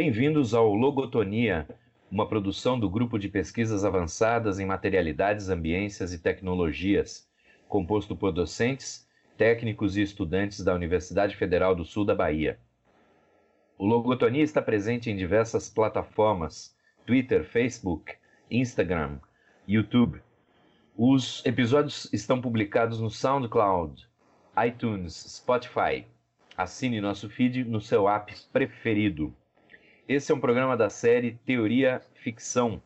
Bem-vindos ao Logotonia, uma produção do Grupo de Pesquisas Avançadas em Materialidades, Ambiências e Tecnologias, composto por docentes, técnicos e estudantes da Universidade Federal do Sul da Bahia. O Logotonia está presente em diversas plataformas: Twitter, Facebook, Instagram, YouTube. Os episódios estão publicados no SoundCloud, iTunes, Spotify. Assine nosso feed no seu app preferido. Esse é um programa da série Teoria Ficção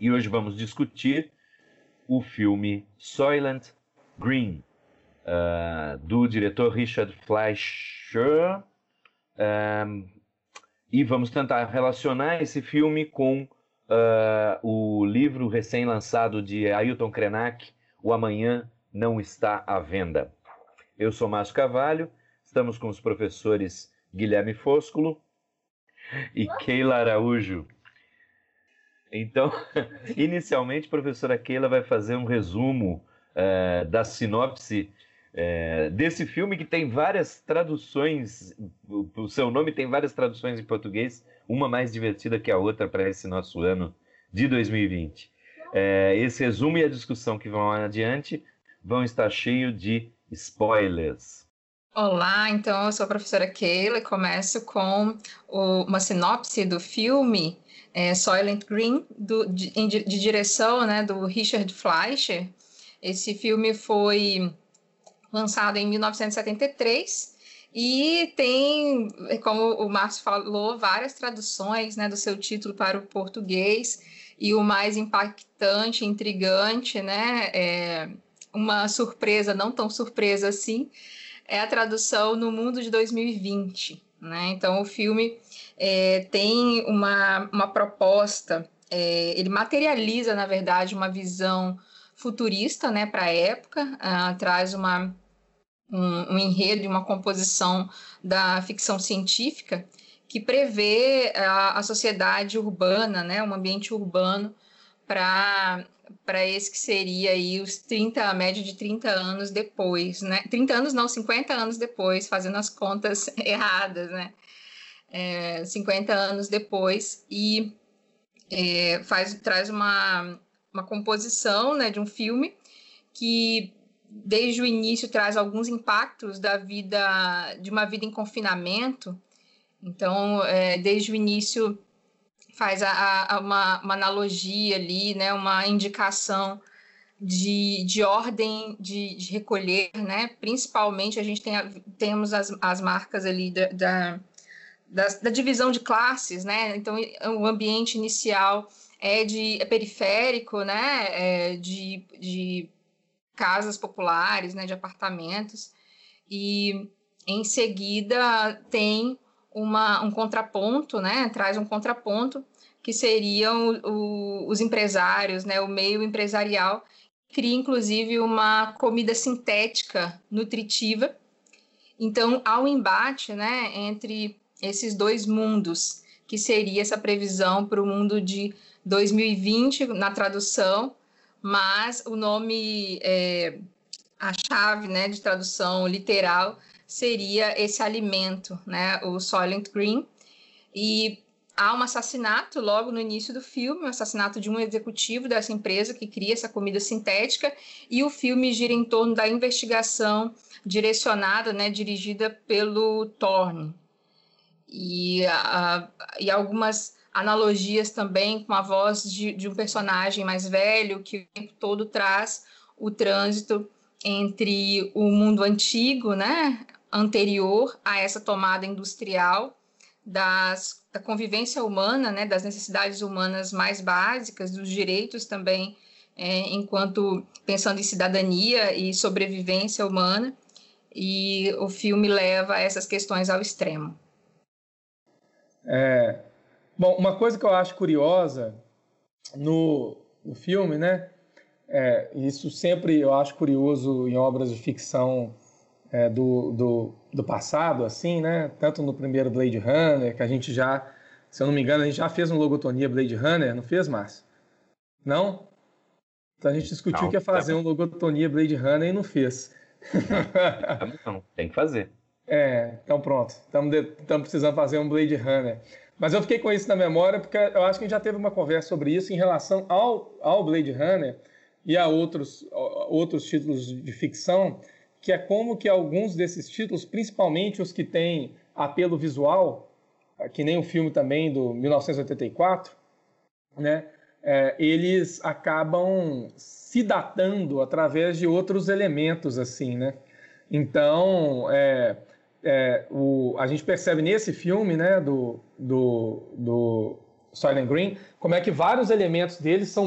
e hoje vamos discutir o filme Soylent Green, uh, do diretor Richard Fleischer. Um, e vamos tentar relacionar esse filme com uh, o livro recém-lançado de Ailton Krenak, O Amanhã Não Está à Venda. Eu sou Márcio Cavalho, estamos com os professores Guilherme Fosculo e Keila Araújo. Então, inicialmente, a professora Keila vai fazer um resumo uh, da sinopse uh, desse filme que tem várias traduções, o, seu nome tem várias traduções em português, uma mais divertida que a outra para esse nosso ano de 2020. Uh, eh, esse resumo e a discussão que vão adiante vão estar cheio de spoilers. Olá, então eu sou a professora Keila e começo com o, uma sinopse do filme é, Soylent Green, do, de, de, direção né, do Richard Fleischer. Esse filme foi lançado em 1973 e tem, como o Márcio falou, várias traduções né, do seu título para o português e o mais impactante, intrigante, né, é, uma surpresa, não tão surpresa assim, é a tradução no mundo de 2020. Né? Então, o filme é, tem uma, uma proposta, é, ele materializa, na verdade, uma visão futurista né, para a época, uh, traz uma, um, um enredo e uma composição da ficção científica que prevê a, a sociedade urbana, né, um ambiente urbano para para esse que seria aí os 30, a média de 30 anos depois, né? 30 anos não, 50 anos depois, fazendo as contas erradas, né? É, 50 anos depois, e é, faz, traz uma, uma composição né, de um filme que desde o início traz alguns impactos da vida, de uma vida em confinamento. Então, é, desde o início faz a, a, uma, uma, analogia ali, né, uma indicação de, de ordem de, de recolher, né, principalmente a gente tem a, temos as, as marcas ali da, da, da, da, divisão de classes, né, então o ambiente inicial é de é periférico, né, é de, de casas populares, né, de apartamentos, e em seguida tem uma, um contraponto, né, traz um contraponto, que seriam o, os empresários, né, o meio empresarial, cria inclusive uma comida sintética nutritiva. Então, há um embate né, entre esses dois mundos, que seria essa previsão para o mundo de 2020 na tradução, mas o nome, é, a chave né, de tradução literal seria esse alimento, né, o Soylent Green. E há um assassinato logo no início do filme, um assassinato de um executivo dessa empresa que cria essa comida sintética, e o filme gira em torno da investigação direcionada, né, dirigida pelo Thorne. E, e algumas analogias também com a voz de, de um personagem mais velho que o tempo todo traz o trânsito entre o mundo antigo, né, anterior a essa tomada industrial das, da convivência humana, né, das necessidades humanas mais básicas, dos direitos também, é, enquanto pensando em cidadania e sobrevivência humana, e o filme leva essas questões ao extremo. É, bom, uma coisa que eu acho curiosa no, no filme, né, é, isso sempre eu acho curioso em obras de ficção é, do, do, do, passado, assim, né? Tanto no primeiro Blade Runner, que a gente já, se eu não me engano, a gente já fez um logotonia Blade Runner, não fez, Márcio? Não? Então a gente discutiu não, que ia fazer tá um logotonia Blade Runner e não fez. Não, tem que fazer. É, então pronto. Estamos precisando fazer um Blade Runner. Mas eu fiquei com isso na memória porque eu acho que a gente já teve uma conversa sobre isso em relação ao, ao Blade Runner e a outros, outros títulos de ficção, que é como que alguns desses títulos, principalmente os que têm apelo visual, que nem o filme também do 1984, né, é, eles acabam se datando através de outros elementos, assim, né? Então, é, é, o, a gente percebe nesse filme, né, do, do, do Silent Green, como é que vários elementos deles são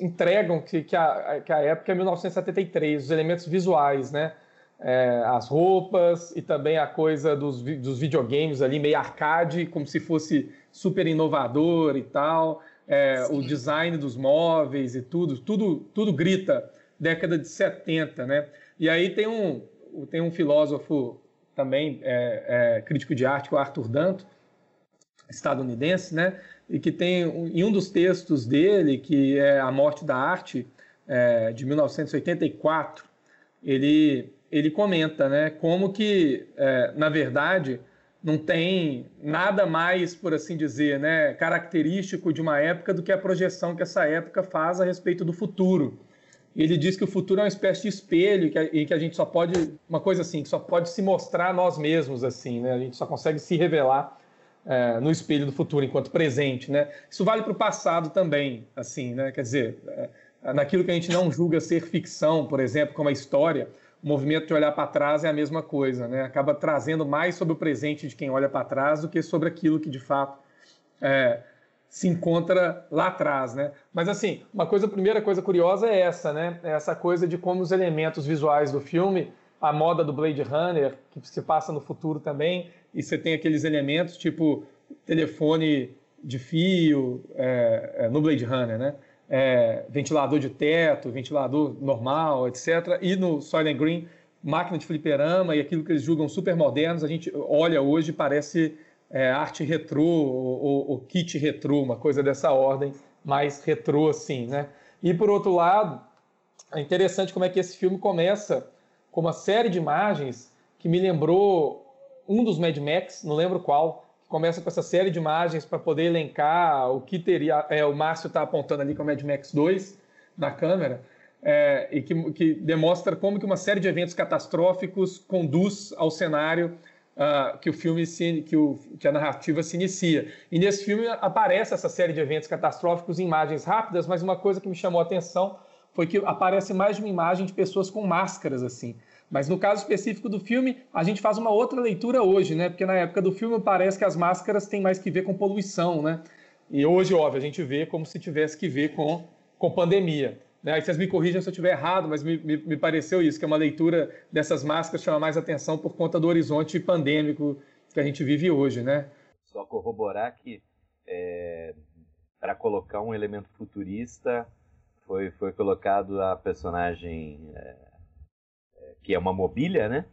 entregam que, que, a, que a época é 1973, os elementos visuais, né? É, as roupas e também a coisa dos, dos videogames ali, meio arcade, como se fosse super inovador e tal é, o design dos móveis e tudo, tudo, tudo grita década de 70, né? E aí tem um, tem um filósofo também, é, é, crítico de arte, o Arthur Danto, estadunidense, né? E que tem, em um dos textos dele, que é A Morte da Arte, é, de 1984, ele, ele comenta, né? Como que, é, na verdade, não tem nada mais, por assim dizer, né, característico de uma época do que a projeção que essa época faz a respeito do futuro. Ele diz que o futuro é uma espécie de espelho e que a gente só pode, uma coisa assim, que só pode se mostrar nós mesmos assim, né? A gente só consegue se revelar é, no espelho do futuro enquanto presente, né? Isso vale para o passado também, assim, né? Quer dizer, é, naquilo que a gente não julga ser ficção, por exemplo, como a história, o movimento de olhar para trás é a mesma coisa, né? Acaba trazendo mais sobre o presente de quem olha para trás do que sobre aquilo que de fato é, se encontra lá atrás, né? Mas assim, uma coisa, a primeira coisa curiosa é essa, né? É essa coisa de como os elementos visuais do filme, a moda do Blade Runner, que se passa no futuro também, e você tem aqueles elementos tipo telefone de fio é, é, no Blade Runner, né? É, ventilador de teto, ventilador normal, etc. E no Soylent Green, máquina de fliperama e aquilo que eles julgam super modernos, a gente olha hoje parece é, arte retrô ou, ou, kit retrô, uma coisa dessa ordem, mais retrô assim, né? E por outro lado, é interessante como é que esse filme começa com uma série de imagens que me lembrou um dos Mad Max, não lembro qual, começa com essa série de imagens para poder elencar o que teria. É, o Márcio está apontando ali com o Mad Max 2 na câmera, é, e que, que, demonstra como que uma série de eventos catastróficos conduz ao cenário uh, que o filme se, que, o, que a narrativa se inicia. E nesse filme aparece essa série de eventos catastróficos em imagens rápidas, mas uma coisa que me chamou a atenção foi que aparece mais de uma imagem de pessoas com máscaras assim. Mas no caso específico do filme, a gente faz uma outra leitura hoje, né? Porque na época do filme parece que as máscaras têm mais que ver com poluição, né? E hoje, óbvio, a gente vê como se tivesse que ver com, com pandemia. Né? Aí vocês me corrijam se eu estiver errado, mas me, me, me, pareceu isso, que é uma leitura dessas máscaras chama mais atenção por conta do horizonte pandêmico que a gente vive hoje, né? Só corroborar que é, para colocar um elemento futurista foi, foi colocado a personagem é, que é uma mobília, né?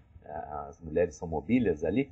As mulheres são mobílias ali,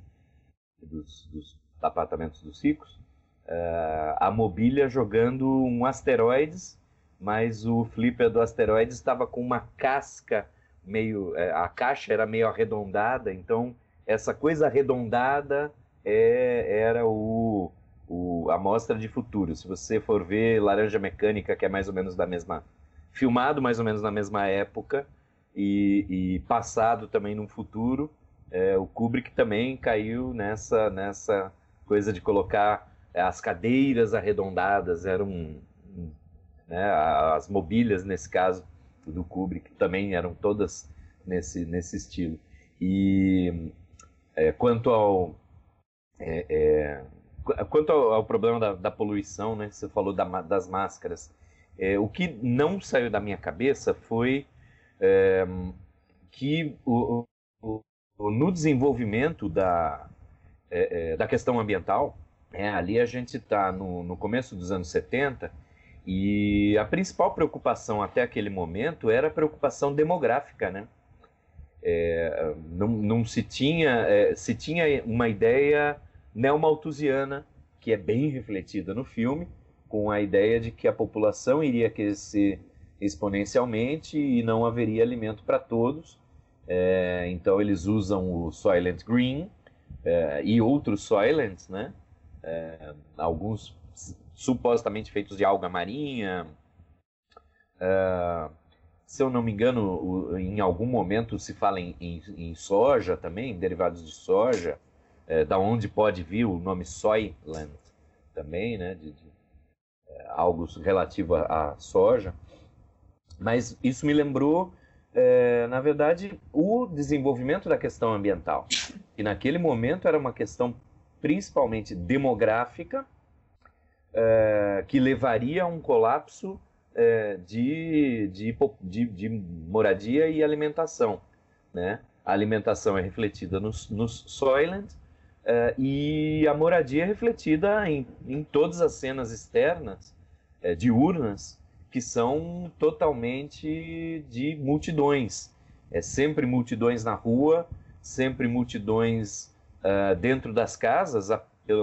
dos, dos apartamentos dos ricos. Uh, a mobília jogando um asteroides, mas o flipper do asteroides estava com uma casca meio. É, a caixa era meio arredondada, então essa coisa arredondada é, era o, o, a mostra de futuro. Se você for ver Laranja Mecânica, que é mais ou menos da mesma. filmado mais ou menos na mesma época, e, e passado também no futuro, é, o Kubrick também caiu nessa, nessa coisa de colocar é, as cadeiras arredondadas, eram né, as mobílias nesse caso do Kubrick também eram todas nesse, nesse estilo. E é, quanto ao é, é, quanto ao, ao problema da, da, poluição, né, você falou da, das máscaras, é, o que não saiu da minha cabeça foi é, que o, o, no desenvolvimento da, é, é, da questão ambiental, é, ali a gente está no, no começo dos anos 70 e a principal preocupação até aquele momento era a preocupação demográfica, né? É, não, não, se tinha é, se tinha uma ideia neomalthusiana que é bem refletida no filme com a ideia de que a população iria crescer exponencialmente e não haveria alimento para todos. É, então eles usam o Soylent Green é, e outros Soylents, né? É, alguns supostamente feitos de alga marinha. É, se eu não me engano, em algum momento se fala em, em, em soja também, derivados de soja, é, da onde pode vir o nome Soylent também, né? De, de é, algo relativo à soja. Mas isso me lembrou é, na verdade, o desenvolvimento da questão ambiental. E naquele momento era uma questão principalmente demográfica, é, que levaria a um colapso é, de, de, de, de, moradia e alimentação. Né? A alimentação é refletida nos, nos Soylent é, e a moradia é refletida em, em todas as cenas externas, é, diurnas, que são totalmente de multidões. É sempre multidões na rua, sempre multidões uh, dentro das casas.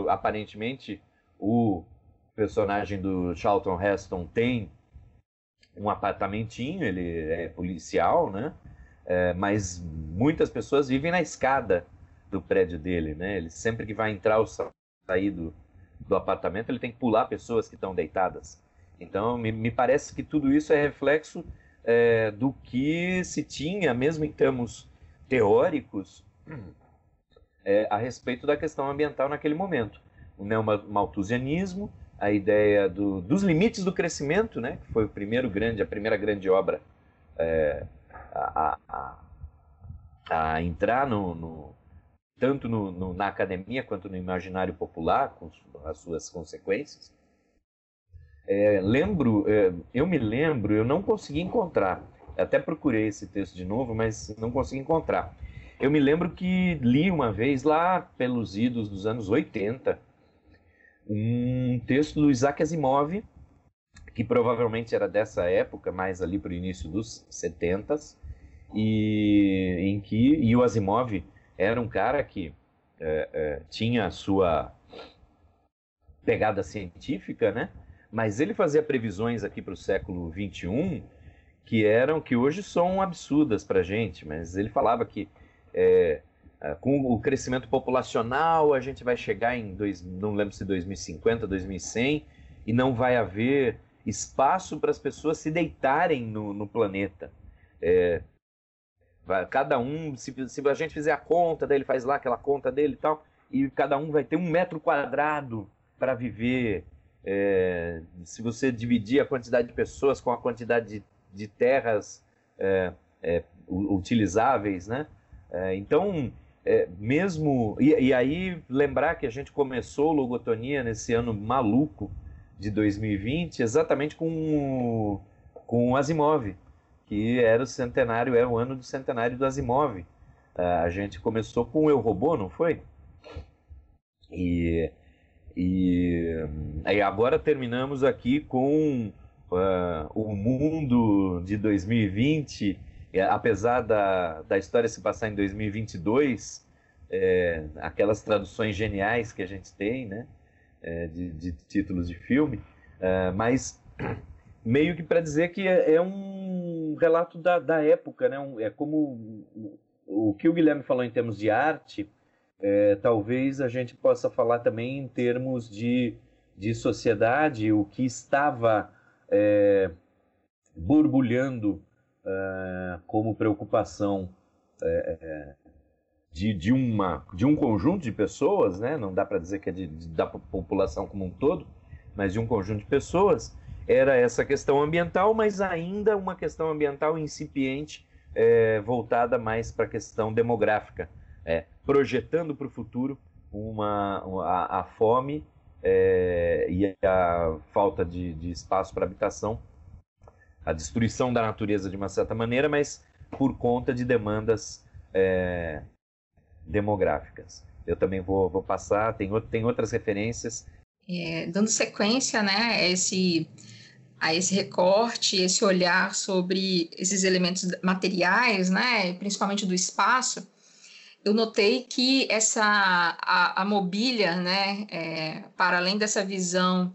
Aparentemente, o personagem do Charlton Heston tem um apartamentinho, ele é policial, né? É, mas muitas pessoas vivem na escada do prédio dele, né? Ele sempre que vai entrar ou sair do, do apartamento, ele tem que pular pessoas que estão deitadas. Então, me, me parece que tudo isso é reflexo é, do que se tinha, mesmo em termos teóricos, é, a respeito da questão ambiental naquele momento. O neomalthusianismo, a ideia do, dos limites do crescimento, né, que foi o primeiro grande, a primeira grande obra é, a, a, a, entrar no, no tanto no, no, na academia quanto no imaginário popular, com as suas consequências. É, lembro, é, eu me lembro, eu não consegui encontrar. Até procurei esse texto de novo, mas não consegui encontrar. Eu me lembro que li uma vez lá pelos idos dos anos 80 um texto do Isaac Asimov, que provavelmente era dessa época, mais ali para o início dos 70 e em que e o Asimov era um cara que é, é, tinha a sua pegada científica, né? Mas ele fazia previsões aqui para o século 21 que eram que hoje são absurdas para a gente, mas ele falava que é, é, com o crescimento populacional a gente vai chegar em dois, não lembro se 2050, 2100 e não vai haver espaço para as pessoas se deitarem no, no planeta. É, cada um, se, se, a gente fizer a conta, daí ele faz lá aquela conta dele e tal, e cada um vai ter um metro quadrado para viver é, se você dividir a quantidade de pessoas com a quantidade de, de terras é, é, utilizáveis, né? É, então, é, mesmo... E, e, aí, lembrar que a gente começou Logotonia nesse ano maluco de 2020, exatamente com, com o Asimov, que era o centenário, é o ano do centenário do Asimov. É, a gente começou com o Eu Robô, não foi? E e, e agora terminamos aqui com uh, o mundo de 2020, apesar da, da história se passar em 2022, é, aquelas traduções geniais que a gente tem, né, é, de, de, títulos de filme, é, mas meio que para dizer que é, é, um relato da, da época, né, um, é como o, o que o Guilherme falou em termos de arte, é, talvez a gente possa falar também em termos de, de sociedade, o que estava é, borbulhando é, como preocupação é, é, de, de, uma, de um conjunto de pessoas, né? não dá para dizer que é de, de, da população como um todo, mas de um conjunto de pessoas, era essa questão ambiental, mas ainda uma questão ambiental incipiente, é, voltada mais para a questão demográfica é, projetando para o futuro uma, a, a fome é, e a falta de, de espaço para habitação, a destruição da natureza de uma certa maneira, mas por conta de demandas é, demográficas. Eu também vou, vou passar, tem, tem outras referências. É, dando sequência né, esse, a esse recorte, esse olhar sobre esses elementos materiais, né, principalmente do espaço, eu notei que essa a, a mobília, né, é, para além dessa visão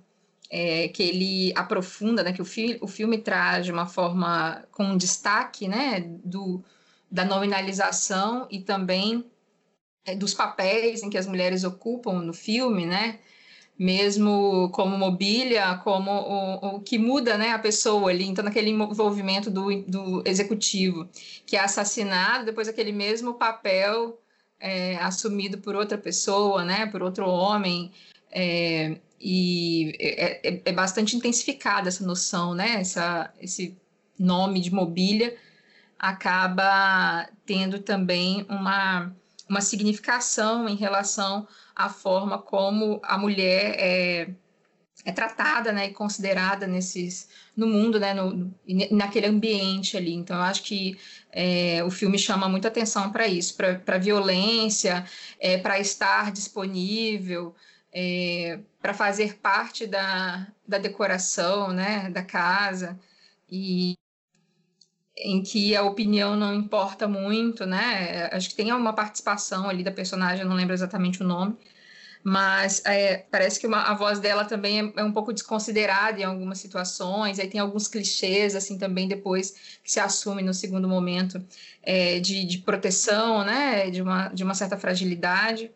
é, que ele aprofunda, né, que o, fi, o filme traz de uma forma com destaque, né, do, da nominalização e também é, dos papéis em que as mulheres ocupam no filme, né? Mesmo como mobília, como o, o que muda né, a pessoa ali, então naquele envolvimento do, do executivo, que é assassinado, depois aquele mesmo papel é, assumido por outra pessoa, né, por outro homem, é, e é, é, é, bastante intensificada essa noção, né, essa, esse nome de mobília acaba tendo também uma, uma significação em relação à forma como a mulher é, é tratada né, e considerada nesses, no mundo, né, no, naquele ambiente ali. Então, eu acho que é, o filme chama muita atenção para isso, para violência, é, para estar disponível, é, para fazer parte da, da decoração né, da casa. E em que a opinião não importa muito, né? Acho que tem uma participação ali da personagem, não lembro exatamente o nome, mas é, parece que uma, a voz dela também é, é, um pouco desconsiderada em algumas situações, aí tem alguns clichês, assim, também depois que se assume no segundo momento é, de, de, proteção, né? De uma, de uma certa fragilidade.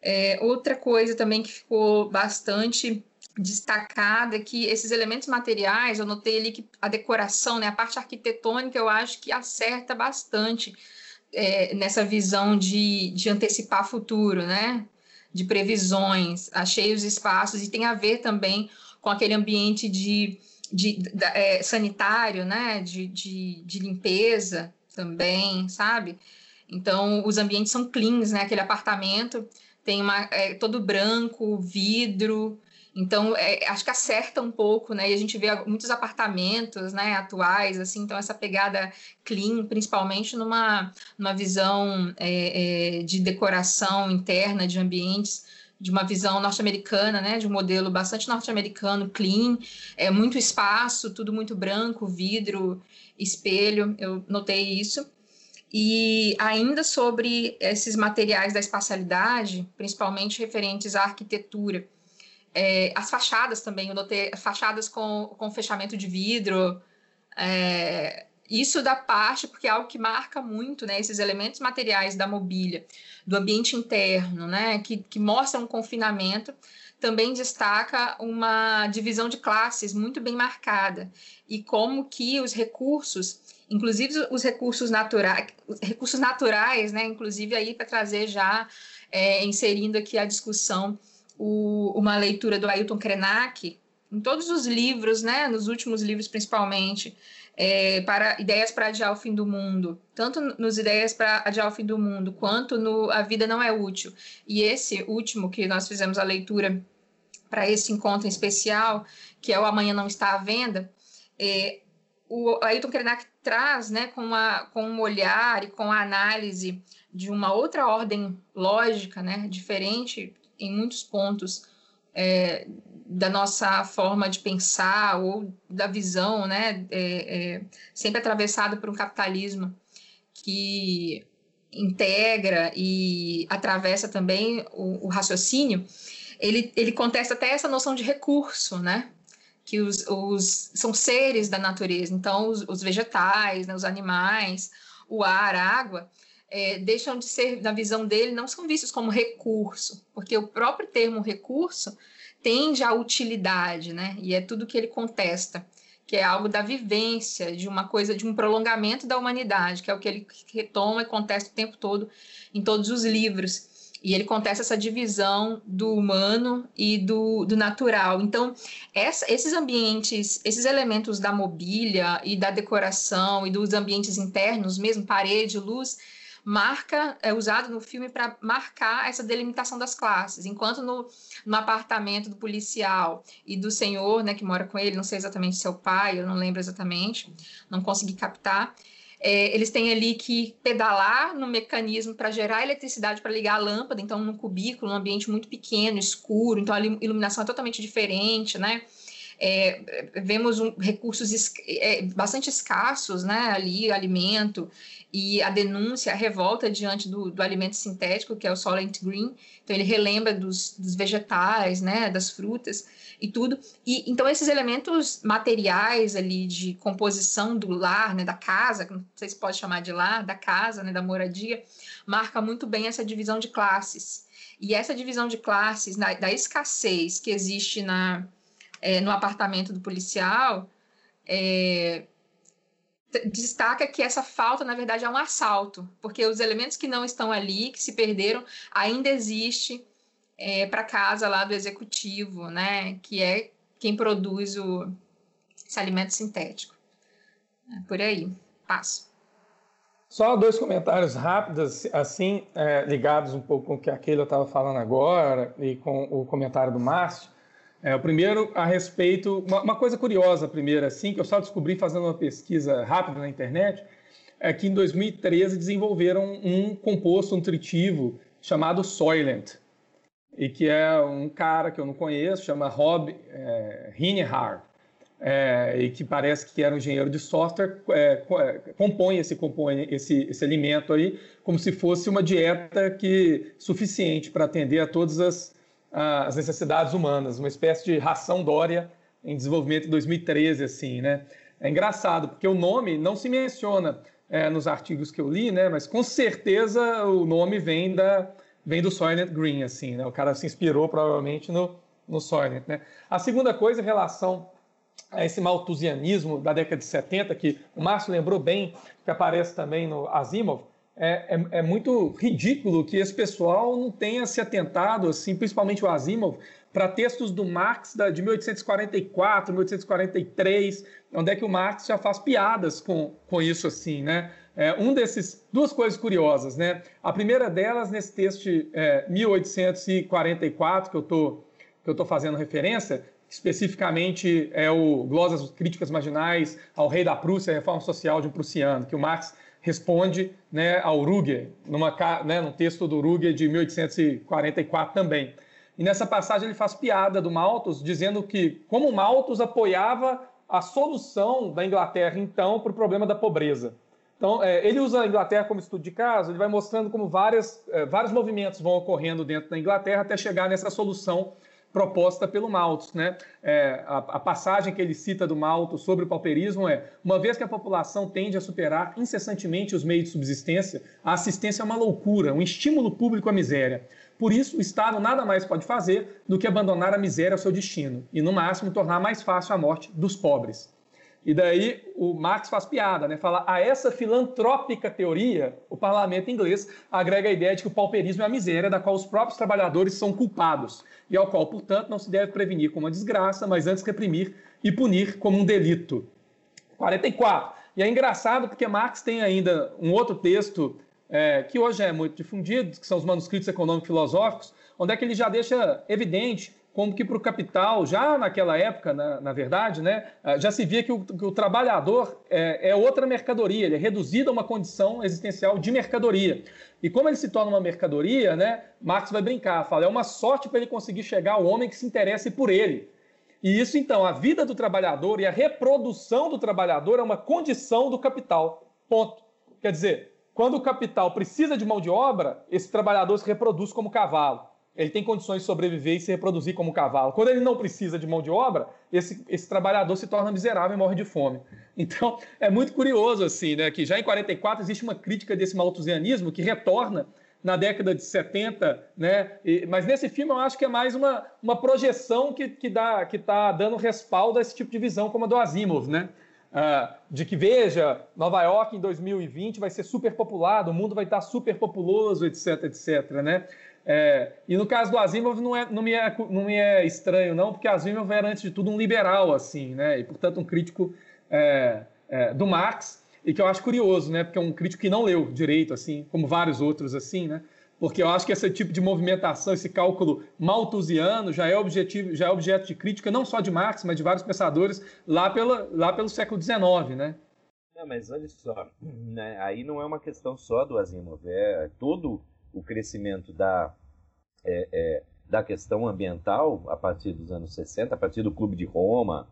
É, outra coisa também que ficou bastante destacada que esses elementos materiais, eu notei ali que a decoração, né, a parte arquitetônica, eu acho que acerta bastante é, nessa visão de, de antecipar futuro, né, de previsões. Achei os espaços e tem a ver também com aquele ambiente de, de, de é, sanitário, né, de, de, de limpeza também, sabe? Então, os ambientes são cleans, né, aquele apartamento tem uma, é, todo branco, vidro, então, é, acho que acerta um pouco, né? E a gente vê muitos apartamentos, né, atuais, assim, então essa pegada clean, principalmente numa, numa visão é, é, de decoração interna de ambientes, de uma visão norte-americana, né, de um modelo bastante norte-americano, clean, é muito espaço, tudo muito branco, vidro, espelho, eu notei isso. E ainda sobre esses materiais da espacialidade, principalmente referentes à arquitetura, é, as fachadas também, eu notei fachadas com, com fechamento de vidro. É, isso da parte, porque é algo que marca muito, né? Esses elementos materiais da mobília, do ambiente interno, né? Que, que mostram um confinamento, também destaca uma divisão de classes muito bem marcada e como que os recursos, inclusive os recursos naturais, recursos naturais, né? Inclusive aí para trazer já é, inserindo aqui a discussão o, uma leitura do Ailton Krenak, em todos os livros, né, nos últimos livros principalmente, é, para Ideias para Adiar o Fim do Mundo, tanto nos Ideias para Adiar o Fim do Mundo, quanto no A Vida Não é Útil. E esse último, que nós fizemos a leitura para esse encontro em especial, que é o Amanhã Não Está à Venda, é, o Ailton Krenak traz, né, com, uma, com um olhar e com a análise de uma outra ordem lógica, né, diferente em muitos pontos é, da nossa forma de pensar ou da visão, né, é, é, sempre atravessado por um capitalismo que integra e atravessa também o, o, raciocínio, ele, ele contesta até essa noção de recurso, né, que os, os são seres da natureza, então os, os vegetais, né, os animais, o ar, a água, é, deixam de ser, na visão dele, não são vistos como recurso, porque o próprio termo recurso tende à utilidade, né? E é tudo que ele contesta, que é algo da vivência, de uma coisa, de um prolongamento da humanidade, que é o que ele retoma e contesta o tempo todo em todos os livros. E ele contesta essa divisão do humano e do, do natural. Então, essa, esses ambientes, esses elementos da mobília e da decoração e dos ambientes internos, mesmo parede, luz, marca, é usado no filme para marcar essa delimitação das classes. Enquanto no, no apartamento do policial e do senhor, né, que mora com ele, não sei exatamente se é o pai, eu não lembro exatamente, não consegui captar. É, eles têm ali que pedalar no mecanismo para gerar eletricidade para ligar a lâmpada, então num cubículo, num ambiente muito pequeno, escuro, então a iluminação é totalmente diferente, né? É, vemos um, recursos es, é, bastante escassos, né, ali, alimento, e a denúncia, a revolta diante do, do alimento sintético, que é o Solent Green, então ele relembra dos, dos vegetais, né, das frutas e tudo, e então esses elementos materiais ali de composição do lar, né, da casa, não sei se pode chamar de lar, da casa, né, da moradia, marca muito bem essa divisão de classes, e essa divisão de classes, na, da escassez que existe na, é, no apartamento do policial, é, destaca que essa falta, na verdade, é um assalto, porque os elementos que não estão ali, que se perderam, ainda existe é, para casa lá do executivo, né, que é quem produz o, esse alimento sintético. É por aí, passo. Só dois comentários rápidos, assim, é, ligados um pouco com o que a Keila estava falando agora e com o comentário do Márcio. É, o primeiro a respeito, uma, uma, coisa curiosa primeiro, assim, que eu só descobri fazendo uma pesquisa rápida na internet, é que em 2013 desenvolveram um composto nutritivo chamado Soylent, e que é um cara que eu não conheço, chama Rob é, é, e que parece que era um engenheiro de software, é, é, compõe esse compõe esse, esse alimento aí como se fosse uma dieta que suficiente para atender a todas as as necessidades humanas, uma espécie de ração Dória em desenvolvimento em 2013, assim, né? É engraçado, porque o nome não se menciona é, nos artigos que eu li, né? Mas com certeza o nome vem, da, vem do Soylent Green, assim, né? O cara se inspirou provavelmente no, no Soylent, né? A segunda coisa em relação a esse malthusianismo da década de 70, que o Márcio lembrou bem, que aparece também no Asimov, é, é, é, muito ridículo que esse pessoal não tenha se atentado, assim, principalmente o Asimov, para textos do Marx da, de 1844, 1843, onde é que o Marx já faz piadas com, com isso, assim, né? É, um desses, duas coisas curiosas, né? A primeira delas, nesse texto é, 1844, que eu tô, que eu tô fazendo referência, especificamente é o Glosas Críticas Marginais ao Rei da Prússia, a Reforma Social de um Prussiano, que o Marx responde né, ao Ruger, numa, né, num texto do Ruger de 1844 também. E nessa passagem ele faz piada do Malthus, dizendo que como Malthus apoiava a solução da Inglaterra então para o problema da pobreza. Então, é, ele usa a Inglaterra como estudo de caso, ele vai mostrando como várias, é, vários movimentos vão ocorrendo dentro da Inglaterra até chegar nessa solução proposta pelo Malthus. Né? É, a, a, passagem que ele cita do Malthus sobre o pauperismo é: uma vez que a população tende a superar incessantemente os meios de subsistência, a assistência é uma loucura, um estímulo público à miséria. Por isso, o Estado nada mais pode fazer do que abandonar a miséria ao seu destino e, no máximo, tornar mais fácil a morte dos pobres. E daí o Marx faz piada, né? Fala, a essa filantrópica teoria, o parlamento inglês agrega a ideia de que o pauperismo é a miséria da qual os próprios trabalhadores são culpados e ao qual, portanto, não se deve prevenir como uma desgraça, mas antes reprimir e punir como um delito. 44. E é engraçado porque Marx tem ainda um outro texto é, que hoje é muito difundido, que são os manuscritos econômico-filosóficos, onde é que ele já deixa evidente como que para o capital, já naquela época, na, na, verdade, né, ah, já se via que o, que o trabalhador é, é, outra mercadoria, ele é reduzido a uma condição existencial de mercadoria. E como ele se torna uma mercadoria, né, Marx vai brincar, fala, é uma sorte para ele conseguir chegar ao homem que se interesse por ele. E isso, então, a vida do trabalhador e a reprodução do trabalhador é uma condição do capital. Ponto. Quer dizer, quando o capital precisa de mão de obra, esse trabalhador se reproduz como cavalo ele tem condições de sobreviver e se reproduzir como cavalo. Quando ele não precisa de mão de obra, esse, esse trabalhador se torna miserável e morre de fome. Então, é muito curioso, assim, né, que já em 44 existe uma crítica desse malthusianismo que retorna na década de 70, né? E, mas nesse filme eu acho que é mais uma, uma projeção que está que dá, que tá dando respaldo a esse tipo de visão, como a do Asimov, né? Uh, de que, veja, Nova York em 2020 vai ser super populado, o mundo vai estar super populoso, etc, etc, né? É, e no caso do Asimov não, é, não, me é, não me é estranho, não, porque Asimov era, antes de tudo, um liberal, assim, né? E, portanto, um crítico é, é, do Marx, e que eu acho curioso, né? Porque é um crítico que não leu direito, assim, como vários outros, assim, né? Porque eu acho que esse tipo de movimentação, esse cálculo malthusiano, já é, objetivo, já é objeto de crítica não só de Marx, mas de vários pensadores lá, pela, lá pelo século XIX, né? Não, mas olha só, né? aí não é uma questão só do Asimov, é todo o crescimento da, é, é, da questão ambiental a partir dos anos 60, a partir do Clube de Roma,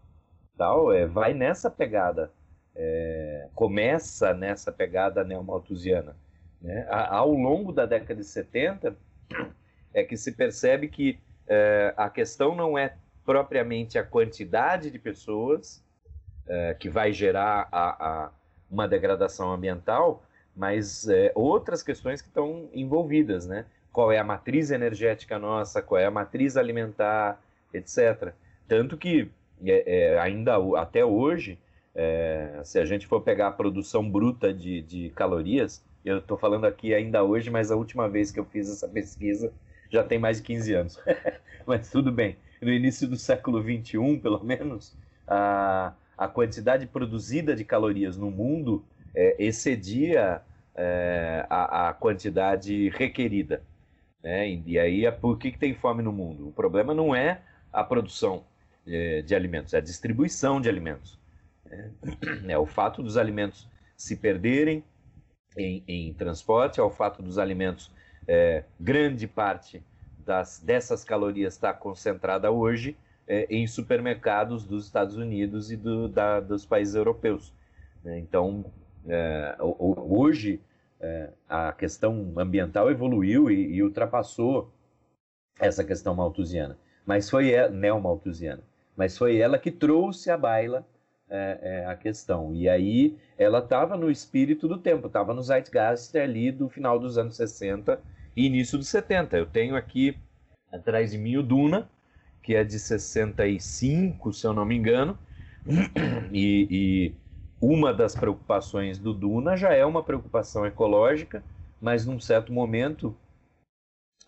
tal, é, vai nessa pegada, é, começa nessa pegada neomalthusiana. Né? Ao longo da década de 70 é que se percebe que é, a questão não é propriamente a quantidade de pessoas é, que vai gerar a, a, uma degradação ambiental, mas é, outras questões que estão envolvidas, né? Qual é a matriz energética nossa, qual é a matriz alimentar, etc. Tanto que é, é, ainda até hoje, é, se a gente for pegar a produção bruta de, de calorias, eu estou falando aqui ainda hoje, mas a última vez que eu fiz essa pesquisa já tem mais de 15 anos. mas tudo bem. No início do século 21, pelo menos, a, a quantidade produzida de calorias no mundo é, excedia é, a, a, quantidade requerida. Né? E aí, por que, que tem fome no mundo? O problema não é a produção é, de alimentos, é a distribuição de alimentos. É, é o fato dos alimentos se perderem em, em transporte, é o fato dos alimentos, é, grande parte das, dessas calorias está concentrada hoje é, em supermercados dos Estados Unidos e do, da, dos países europeus. Né? Então, é, hoje é, a questão ambiental evoluiu e, e, ultrapassou essa questão malthusiana, mas foi neomalthusiana, mas foi ela que trouxe à baila é, é, a questão. E aí ela estava no espírito do tempo, estava no Zeitgeist ali do final dos anos 60 e início dos 70. Eu tenho aqui atrás de mim o Duna, que é de 65, se eu não me engano, e, e uma das preocupações do Duna já é uma preocupação ecológica, mas num certo momento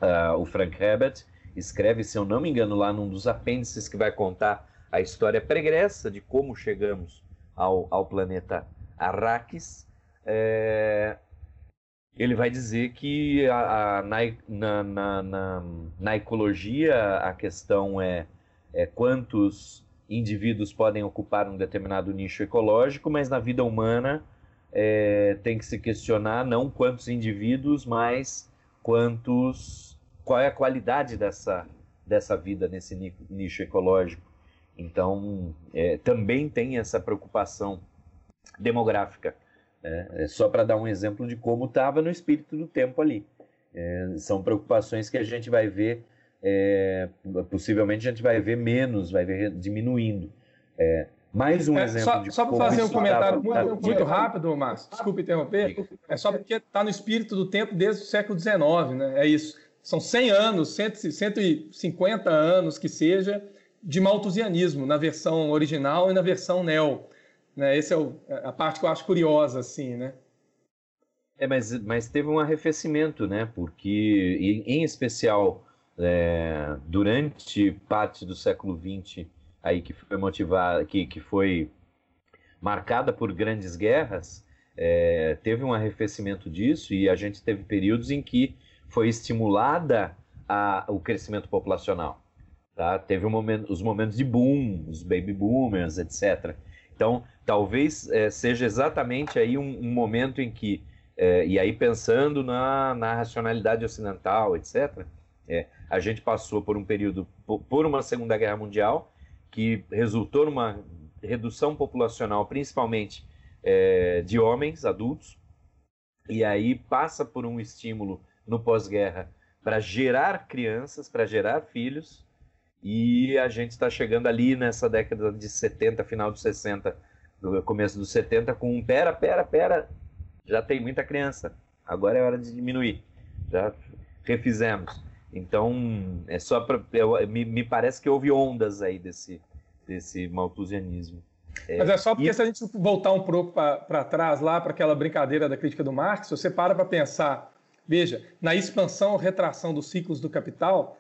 uh, o Frank Herbert escreve, se eu não me engano, lá num dos apêndices que vai contar a história pregressa de como chegamos ao, ao planeta Arrakis, é, ele vai dizer que a, a, na, na, na, na, ecologia a questão é, é quantos indivíduos podem ocupar um determinado nicho ecológico, mas na vida humana é, tem que se questionar não quantos indivíduos, mas quantos qual é a qualidade dessa, dessa vida nesse nicho ecológico. Então, é, também tem essa preocupação demográfica. Né? É, só para dar um exemplo de como estava no espírito do tempo ali. É, são preocupações que a gente vai ver é, possivelmente a gente vai ver menos, vai ver diminuindo. É, mais um é, exemplo só, de Só para fazer um comentário tá, muito, tá, muito rápido, Márcio, desculpe interromper, é só porque está no espírito do tempo desde o século XIX, né? É isso. São 100 anos, 150 anos que seja, de malthusianismo, na versão original e na versão neo. Né? Essa é o, a parte que eu acho curiosa, assim, né? É, mas, mas teve um arrefecimento, né? Porque, em, em especial, é, durante parte do século XX aí que foi motivada, que, que foi marcada por grandes guerras, é, teve um arrefecimento disso e a gente teve períodos em que foi estimulada a, o crescimento populacional. Tá? Teve um momento, os momentos de boom, os baby boomers, etc. Então, talvez é, seja exatamente aí um, um momento em que, é, e aí pensando na, na racionalidade ocidental, etc., é, a gente passou por um período, por uma Segunda Guerra Mundial, que resultou numa redução populacional, principalmente é, de homens adultos, e aí passa por um estímulo no pós-guerra para gerar crianças, para gerar filhos, e a gente está chegando ali nessa década de 70, final de 60, no começo dos 70, com um pera, pera, pera, já tem muita criança, agora é hora de diminuir, já refizemos. Então, é só para. Me, me parece que houve ondas aí desse, desse malthusianismo. É, Mas é só porque e... se a gente voltar um pouco para trás, lá para aquela brincadeira da crítica do Marx, você para para pensar, veja, na expansão ou retração dos ciclos do capital,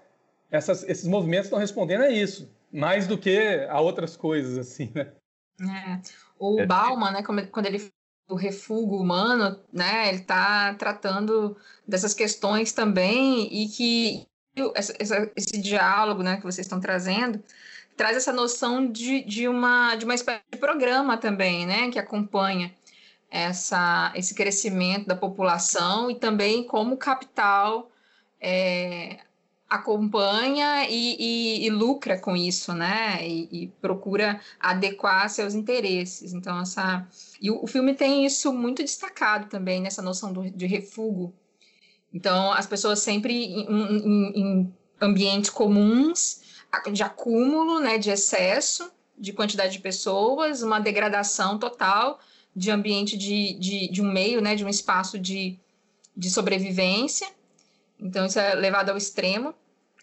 essas, esses movimentos estão respondendo a isso, mais do que a outras coisas, assim, né? É. O é. Bauman, né, quando ele do refúgio humano, né, ele está tratando dessas questões também e que essa, esse diálogo, né, que vocês estão trazendo traz essa noção de, de uma de uma espécie de programa também, né, que acompanha essa esse crescimento da população e também como capital é, acompanha e, e, e, lucra com isso, né? E, e, procura adequar seus interesses. Então, essa. E o, o, filme tem isso muito destacado também, nessa noção do, de refúgio. Então, as pessoas sempre em, em, em ambientes comuns, de acúmulo, né, de excesso de quantidade de pessoas, uma degradação total de ambiente de, de, de um meio, né, de um espaço de, de sobrevivência. Então, isso é levado ao extremo.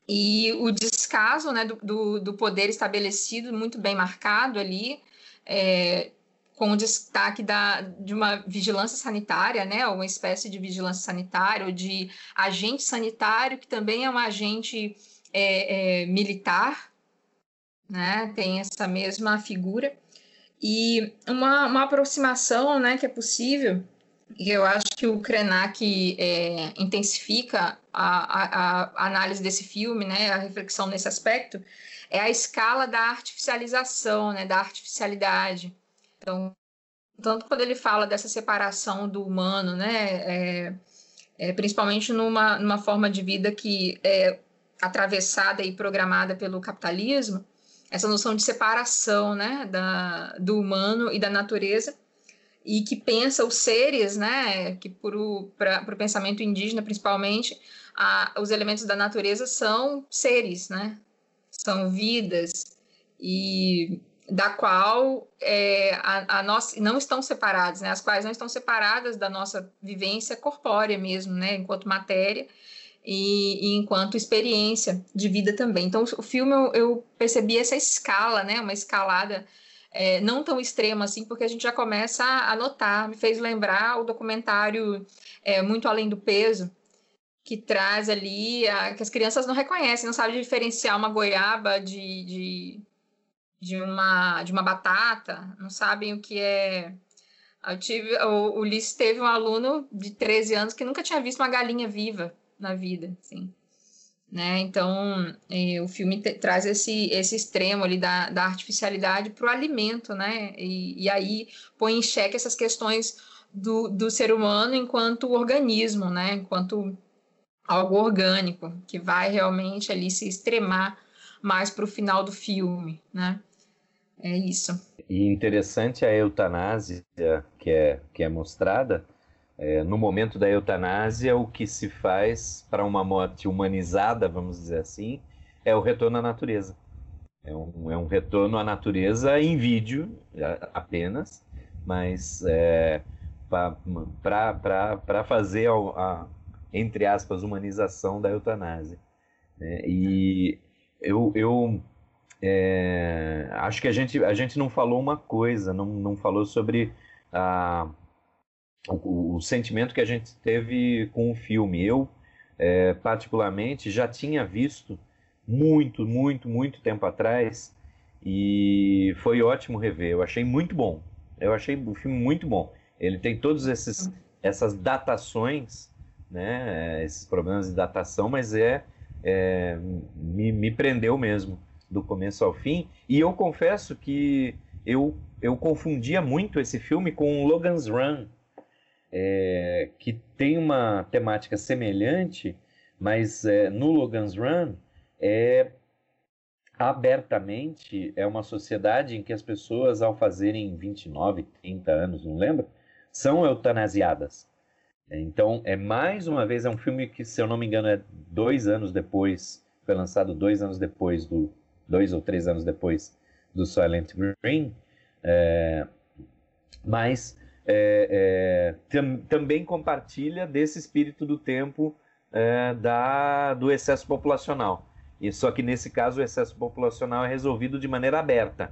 E o descaso né, do, do, poder estabelecido, muito bem marcado ali, é, com o destaque da, de uma vigilância sanitária, né, uma espécie de vigilância sanitária, ou de agente sanitário, que também é um agente é, é, militar, né, tem essa mesma figura. E uma, uma aproximação né, que é possível eu acho que o Krenak é, intensifica a, a, a, análise desse filme, né, a reflexão nesse aspecto, é a escala da artificialização, né, da artificialidade. Então, tanto quando ele fala dessa separação do humano, né, é, é, principalmente numa, numa forma de vida que é atravessada e programada pelo capitalismo, essa noção de separação né, da, do humano e da natureza, e que pensa os seres, né, que para o pensamento indígena principalmente, a, os elementos da natureza são seres, né, são vidas, e da qual é, a, a nossa, não estão separados, né, as quais não estão separadas da nossa vivência corpórea mesmo, né, enquanto matéria, e, e, enquanto experiência de vida também. Então, o filme eu, eu percebi essa escala, né, uma escalada é, não tão extrema assim, porque a gente já começa a notar. Me fez lembrar o documentário é, Muito Além do Peso, que traz ali a, que as crianças não reconhecem, não sabem diferenciar uma goiaba de, de, de, uma, de uma batata, não sabem o que é. Eu tive, o, Ulisses teve um aluno de 13 anos que nunca tinha visto uma galinha viva na vida, assim. Né? Então, é, o filme traz esse, esse extremo ali da, da artificialidade para o alimento, né? E, e, aí põe em xeque essas questões do, do ser humano enquanto organismo, né? Enquanto algo orgânico, que vai realmente ali se extremar mais para o final do filme, né? É isso. E interessante a eutanásia que é, que é mostrada, é, no momento da eutanásia, o que se faz para uma morte humanizada, vamos dizer assim, é o retorno à natureza. É um, é um retorno à natureza em vídeo apenas, mas é, para fazer a, a, entre aspas, humanização da eutanásia. É, e eu, eu é, acho que a gente, a gente não falou uma coisa, não, não falou sobre a o, o, sentimento que a gente teve com o filme. Eu, é, particularmente, já tinha visto muito, muito, muito tempo atrás e foi ótimo rever. Eu achei muito bom. Eu achei o filme muito bom. Ele tem todos esses essas datações, né, esses problemas de datação, mas é, é me, me prendeu mesmo do começo ao fim. E eu confesso que eu, eu confundia muito esse filme com Logan's Run, é, que tem uma temática semelhante, mas é, no Logan's Run é abertamente é uma sociedade em que as pessoas, ao fazerem 29, 30 anos, não lembro, são eutanasiadas. Então, é mais uma vez, é um filme que, se eu não me engano, é dois anos depois, foi lançado dois anos depois do, dois ou três anos depois do Silent Green, é, mas é, é, tam, também compartilha desse espírito do tempo é, da, do excesso populacional. E só que nesse caso o excesso populacional é resolvido de maneira aberta.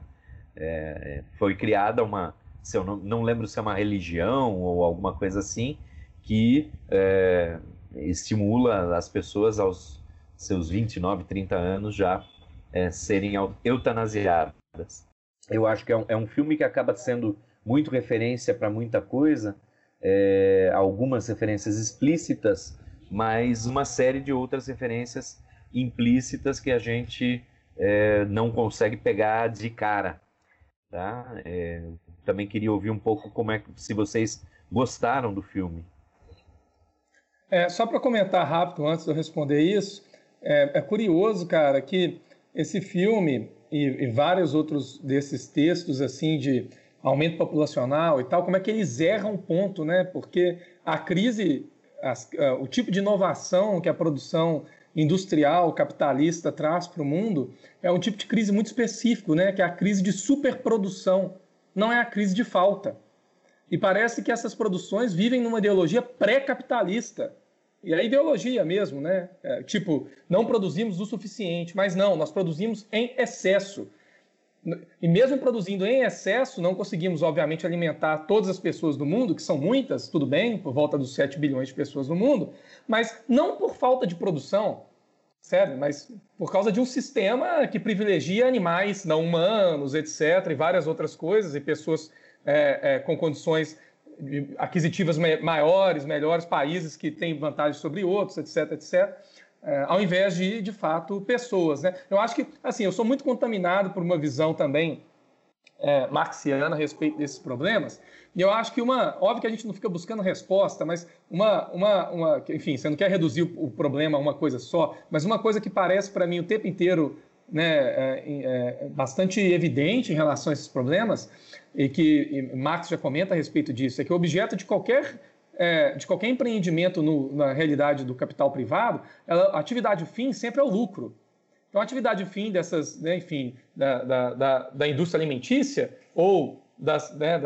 É, foi criada uma, se eu não, não, lembro se é uma religião ou alguma coisa assim, que é, estimula as pessoas aos seus 29, 30 anos já é, serem eutanasiadas. Eu acho que é um, é um filme que acaba sendo muito referência para muita coisa, é, algumas referências explícitas, mas uma série de outras referências implícitas que a gente é, não consegue pegar de cara. Tá? É, também queria ouvir um pouco como é que se vocês gostaram do filme. É, só para comentar rápido antes de eu responder isso, é, é curioso, cara, que esse filme e, e, vários outros desses textos assim de aumento populacional e tal, como é que eles erram ponto, né? Porque a crise, as, o tipo de inovação que a produção industrial capitalista traz para o mundo é um tipo de crise muito específico, né? Que é a crise de superprodução, não é a crise de falta. E parece que essas produções vivem numa ideologia pré-capitalista. E a ideologia mesmo, né? É, tipo, não produzimos o suficiente, mas não, nós produzimos em excesso. E mesmo produzindo em excesso, não conseguimos, obviamente, alimentar todas as pessoas do mundo, que são muitas, tudo bem, por volta dos 7 bilhões de pessoas no mundo, mas não por falta de produção, sério, mas por causa de um sistema que privilegia animais não humanos, etc., e várias outras coisas, e pessoas é, é, com condições aquisitivas maiores, melhores, países que têm vantagens sobre outros, etc., etc., é, ao invés de, de fato, pessoas. Né? Eu acho que, assim, eu sou muito contaminado por uma visão também é, marxiana a respeito desses problemas, e eu acho que uma, óbvio que a gente não fica buscando resposta, mas uma, uma, uma enfim, você não quer reduzir o, o problema a uma coisa só, mas uma coisa que parece para mim o tempo inteiro né, é, é, bastante evidente em relação a esses problemas, e que e Marx já comenta a respeito disso, é que o objeto de qualquer é, de qualquer empreendimento no, na realidade do capital privado, ela, a atividade fim sempre é o lucro. Então, a atividade fim dessas, né, enfim, da, da, da, da, indústria alimentícia ou das, né,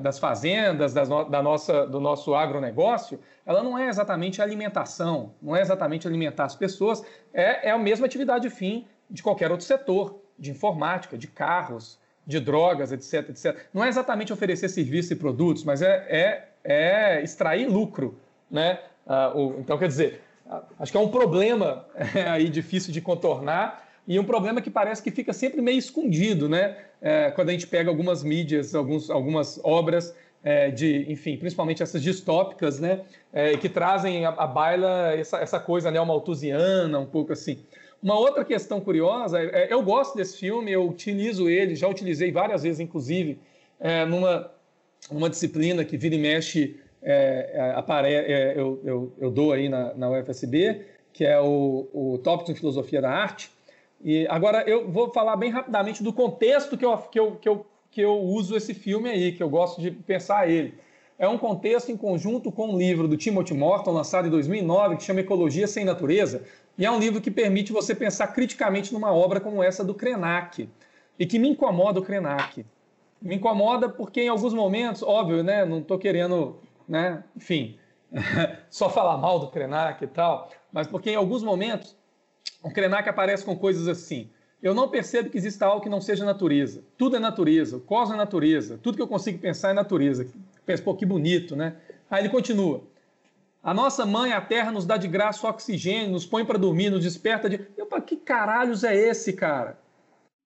das fazendas, das no, da nossa, do nosso agronegócio, ela não é exatamente alimentação, não é exatamente alimentar as pessoas, é, é a mesma atividade fim de qualquer outro setor, de informática, de carros, de drogas, etc, etc. Não é exatamente oferecer serviços e produtos, mas é, é é extrair lucro, né? Ah, então, quer dizer, acho que é um problema aí difícil de contornar e um problema que parece que fica sempre meio escondido, né? É, quando a gente pega algumas mídias, alguns, algumas obras é, de, enfim, principalmente essas distópicas, né? É, que trazem a, a baila essa, essa coisa neomalthusiana, um pouco assim. Uma outra questão curiosa, é, eu gosto desse filme, eu utilizo ele, já utilizei várias vezes, inclusive, é, numa uma disciplina que vira e mexe, é, é apare, é, eu, eu, eu, dou aí na, na UFSB, que é o, o Tópico em Filosofia da Arte. E agora eu vou falar bem rapidamente do contexto que eu, que eu, que eu, que eu uso esse filme aí, que eu gosto de pensar ele. É um contexto em conjunto com um livro do Timothy Morton, lançado em 2009, que chama Ecologia Sem Natureza, e é um livro que permite você pensar criticamente numa obra como essa do Krenak, e que me incomoda o Krenak me incomoda porque em alguns momentos, óbvio, né, não estou querendo, né, enfim, só falar mal do Krenak e tal, mas porque em alguns momentos o Krenak aparece com coisas assim. Eu não percebo que exista algo que não seja natureza. Tudo é natureza, o cosmos é natureza, tudo que eu consigo pensar é natureza. Penso, pô, que bonito, né? Aí ele continua. A nossa mãe, a terra, nos dá de graça oxigênio, nos põe para dormir, nos desperta de. Eu, que caralhos é esse, cara?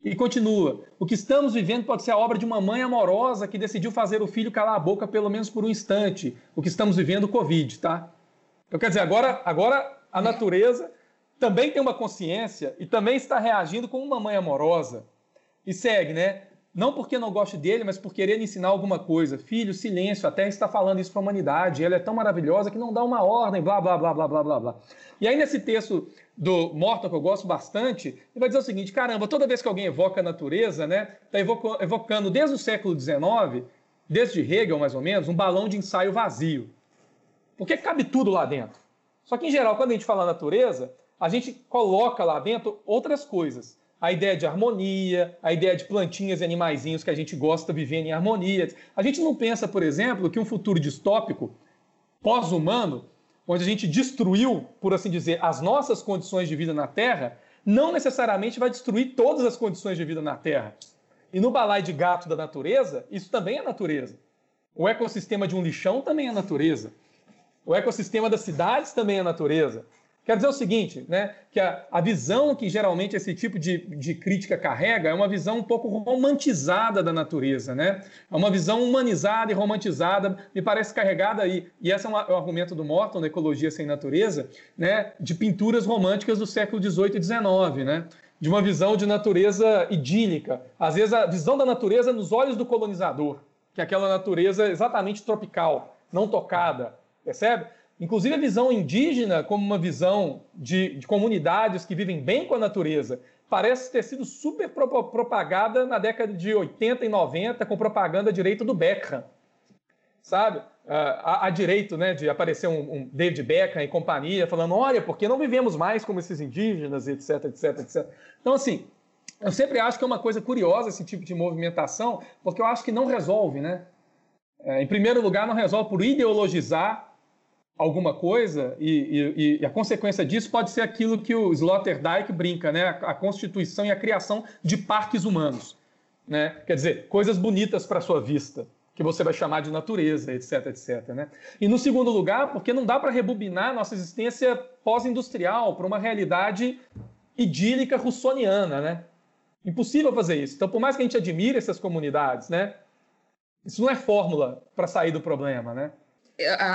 E continua: o que estamos vivendo pode ser a obra de uma mãe amorosa que decidiu fazer o filho calar a boca pelo menos por um instante. O que estamos vivendo, Covid, tá? Então, quer dizer, agora, agora a natureza também tem uma consciência e também está reagindo como uma mãe amorosa. E segue, né? Não porque não goste dele, mas por querer ensinar alguma coisa. Filho, silêncio, a Terra está falando isso para a humanidade. Ela é tão maravilhosa que não dá uma ordem, blá, blá, blá, blá, blá, blá, blá. E aí, nesse texto do Morton, que eu gosto bastante, ele vai dizer o seguinte: caramba, toda vez que alguém evoca a natureza, né, está evocando desde o século XIX, desde Hegel mais ou menos, um balão de ensaio vazio. Porque cabe tudo lá dentro. Só que, em geral, quando a gente fala natureza, a gente coloca lá dentro outras coisas a ideia de harmonia, a ideia de plantinhas e animaizinhos que a gente gosta vivendo em harmonia. A gente não pensa, por exemplo, que um futuro distópico, pós-humano, onde a gente destruiu, por assim dizer, as nossas condições de vida na Terra, não necessariamente vai destruir todas as condições de vida na Terra. E no balai de gato da natureza, isso também é natureza. O ecossistema de um lixão também é natureza. O ecossistema das cidades também é natureza. Quer dizer o seguinte, né, que a, a visão que geralmente esse tipo de, de crítica carrega é uma visão um pouco romantizada da natureza, né? É uma visão humanizada e romantizada, me parece carregada aí, e esse é, um, é o argumento do Morton, da Ecologia Sem Natureza, né, de pinturas românticas do século XVIII e XIX, né? De uma visão de natureza idílica. Às vezes a visão da natureza nos olhos do colonizador, que é aquela natureza exatamente tropical, não tocada, percebe? Inclusive a visão indígena como uma visão de, de comunidades que vivem bem com a natureza, parece ter sido super propagada na década de 80 e 90 com propaganda direita do Beckham, sabe? a, a, direito né, de aparecer um, um, David Beckham e companhia falando, olha, porque não vivemos mais como esses indígenas, etc, etc, etc. Então, assim, eu sempre acho que é uma coisa curiosa esse tipo de movimentação, porque eu acho que não resolve, né? É, em primeiro lugar, não resolve por ideologizar alguma coisa e, e, e, a consequência disso pode ser aquilo que o Sloterdijk brinca, né? A, a constituição e a criação de parques humanos, né? Quer dizer, coisas bonitas para sua vista, que você vai chamar de natureza, etc, etc. Né? E no segundo lugar, porque não dá para rebobinar nossa existência pós-industrial para uma realidade idílica russoniana, né? Impossível fazer isso. Então, por mais que a gente admire essas comunidades, né? Isso não é fórmula para sair do problema, né?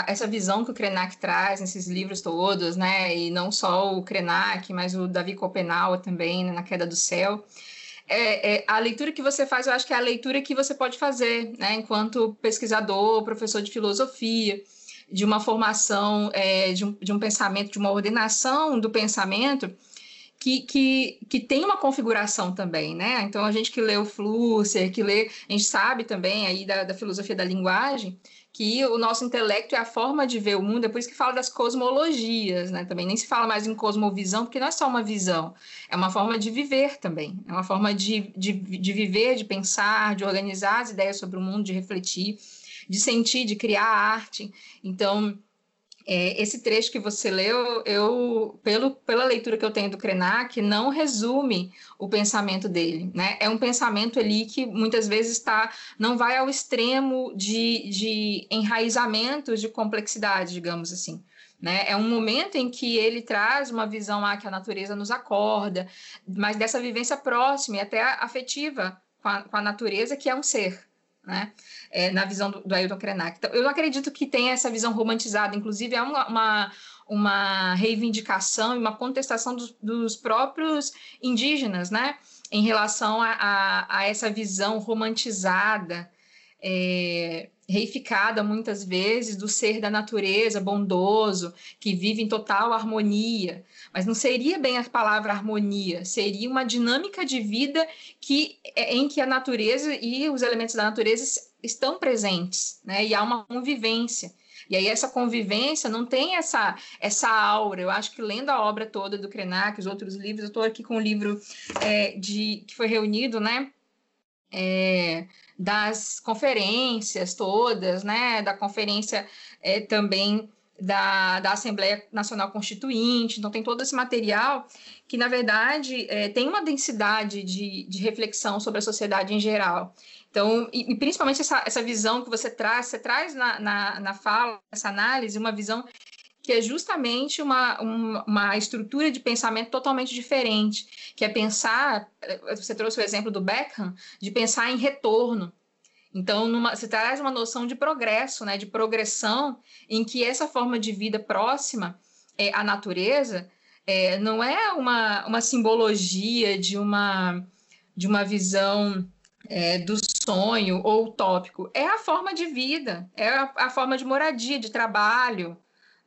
Essa visão que o Krenak traz nesses livros todos, né? E não só o Krenak, mas o Davi Copenau também, né? na Queda do Céu é, é, a leitura que você faz, eu acho que é a leitura que você pode fazer, né, enquanto pesquisador, professor de filosofia, de uma formação, é, de, um, de um pensamento, de uma ordenação do pensamento que, que, que tem uma configuração também, né? Então, a gente que lê o Flusser, que lê, a gente sabe também aí da, da filosofia da linguagem, que o nosso intelecto é a forma de ver o mundo, é por isso que fala das cosmologias, né? Também nem se fala mais em cosmovisão, porque não é só uma visão, é uma forma de viver também, é uma forma de, de, de viver, de pensar, de organizar as ideias sobre o mundo, de refletir, de sentir, de criar arte. Então, é, esse trecho que você leu, eu, pelo, pela leitura que eu tenho do Krenak, não resume o pensamento dele, né? É um pensamento ali que muitas vezes está, não vai ao extremo de, de enraizamentos de complexidade, digamos assim. Né? É um momento em que ele traz uma visão ah, que a natureza nos acorda, mas dessa vivência próxima e até afetiva com a, com a natureza, que é um ser né? É, na visão do, do Ailton Krenak. Então, eu acredito que tenha essa visão romantizada, inclusive é uma, uma, uma reivindicação e uma contestação dos, dos, próprios indígenas, né? Em relação a, a, a essa visão romantizada, é, reificada muitas vezes do ser da natureza bondoso, que vive em total harmonia. Mas não seria bem a palavra harmonia, seria uma dinâmica de vida que, é, em que a natureza e os elementos da natureza estão presentes, né? E há uma convivência. E aí essa convivência não tem essa essa aura. Eu acho que lendo a obra toda do Krenak, os outros livros, eu estou aqui com um livro é, de que foi reunido, né? É, das conferências todas, né? Da conferência é, também da, da Assembleia Nacional Constituinte, então tem todo esse material que, na verdade, é, tem uma densidade de, de reflexão sobre a sociedade em geral. Então, e, e, principalmente essa, essa visão que você traz, você traz na, na, na fala, essa análise, uma visão que é justamente uma, uma, uma, estrutura de pensamento totalmente diferente, que é pensar, você trouxe o exemplo do Beckham, de pensar em retorno. Então, numa, você traz uma noção de progresso, né, de progressão, em que essa forma de vida próxima é, à natureza é, não é uma, uma simbologia de uma, de uma visão é, do sonho ou utópico, é a forma de vida, é a, a forma de moradia, de trabalho,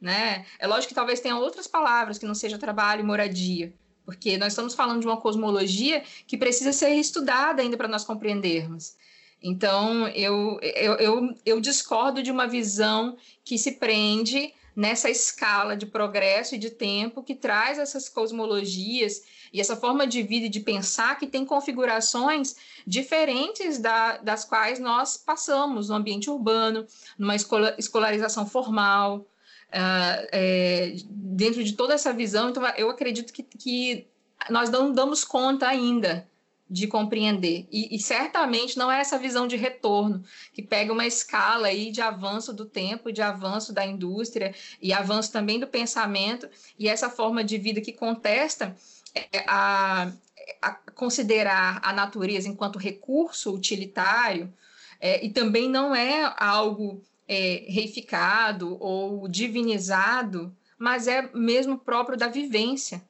né? É lógico que talvez tenha outras palavras que não seja trabalho e moradia, porque nós estamos falando de uma cosmologia que precisa ser estudada ainda para nós compreendermos. Então, eu, eu, eu, eu discordo de uma visão que se prende nessa escala de progresso e de tempo que traz essas cosmologias e essa forma de vida e de pensar que tem configurações diferentes da, das quais nós passamos no ambiente urbano, numa escolarização formal, uh, é, dentro de toda essa visão. Então, eu acredito que, que nós não damos conta ainda de compreender. E, e, certamente não é essa visão de retorno, que pega uma escala aí de avanço do tempo, de avanço da indústria e avanço também do pensamento, e essa forma de vida que contesta é, a, a considerar a natureza enquanto recurso utilitário, é, e também não é algo é, reificado ou divinizado, mas é mesmo próprio da vivência,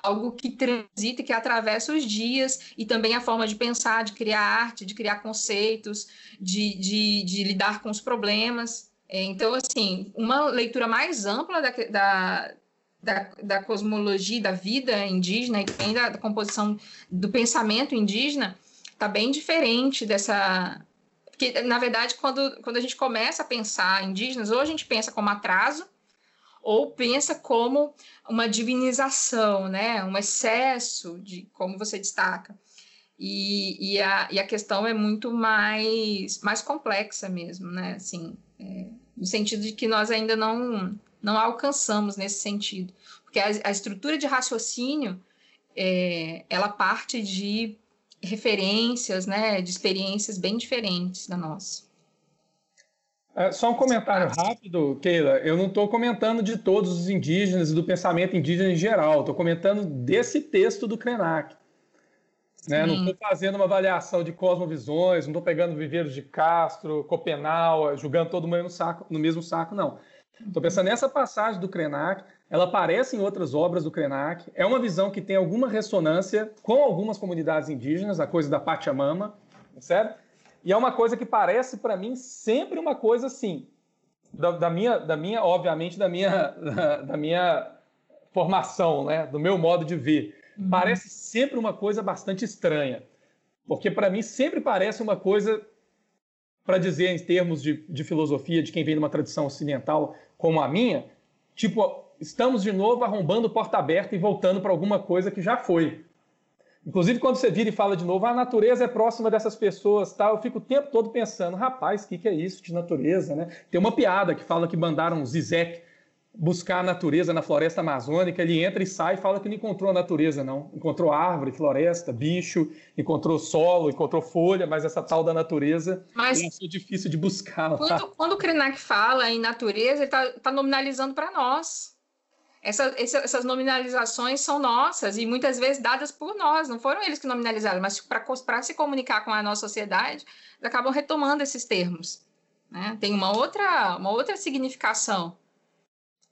algo que transita, que atravessa os dias e também a forma de pensar, de criar arte, de criar conceitos, de, de, de lidar com os problemas. É, então, assim, uma leitura mais ampla da, da, da, da cosmologia, da vida indígena e também da, da composição do pensamento indígena está bem diferente dessa. Porque, na verdade, quando, quando a gente começa a pensar indígenas, ou a gente pensa como atraso, ou pensa como uma divinização, né? um excesso de, como você destaca. E, e, a, e a questão é muito mais, mais complexa mesmo, né? Assim, é, no sentido de que nós ainda não, não alcançamos nesse sentido. Porque a, a estrutura de raciocínio, é, ela parte de referências, né, de experiências bem diferentes da nossa. É, só um comentário rápido, Keila. Eu não estou comentando de todos os indígenas e do pensamento indígena em geral. Estou comentando desse texto do Krenak. Né? Não estou fazendo uma avaliação de cosmovisões, não estou pegando Viveiros de Castro, Copenau, julgando todo mundo no, saco, no mesmo saco, não. Estou pensando nessa passagem do Krenak, ela aparece em outras obras do Krenak, é uma visão que tem alguma ressonância com algumas comunidades indígenas, a coisa da Pachamama, certo? E é uma coisa que parece para mim sempre uma coisa assim, da, da, minha, da minha, obviamente, da minha, da, minha formação, né? do meu modo de ver. Uhum. Parece sempre uma coisa bastante estranha. Porque para mim sempre parece uma coisa, para dizer em termos de, de filosofia, de quem vem de uma tradição ocidental como a minha, tipo, estamos de novo arrombando porta aberta e voltando para alguma coisa que já foi. Inclusive, quando você vira e fala de novo, a natureza é próxima dessas pessoas, tal, eu fico o tempo todo pensando, rapaz, o que, que é isso de natureza, né? Tem uma piada que fala que mandaram Zizek buscar a natureza na floresta amazônica, ele entra e sai e fala que não encontrou a natureza, não. Encontrou árvore, floresta, bicho, encontrou solo, encontrou folha, mas essa tal da natureza mas, é difícil de buscar. Quando, quando o Krenak fala em natureza, ele está tá nominalizando para nós. Essa, essas nominalizações são nossas e muitas vezes dadas por nós, não foram eles que nominalizaram, mas para se comunicar com a nossa sociedade, eles acabam retomando esses termos. Né? Tem uma outra, uma outra significação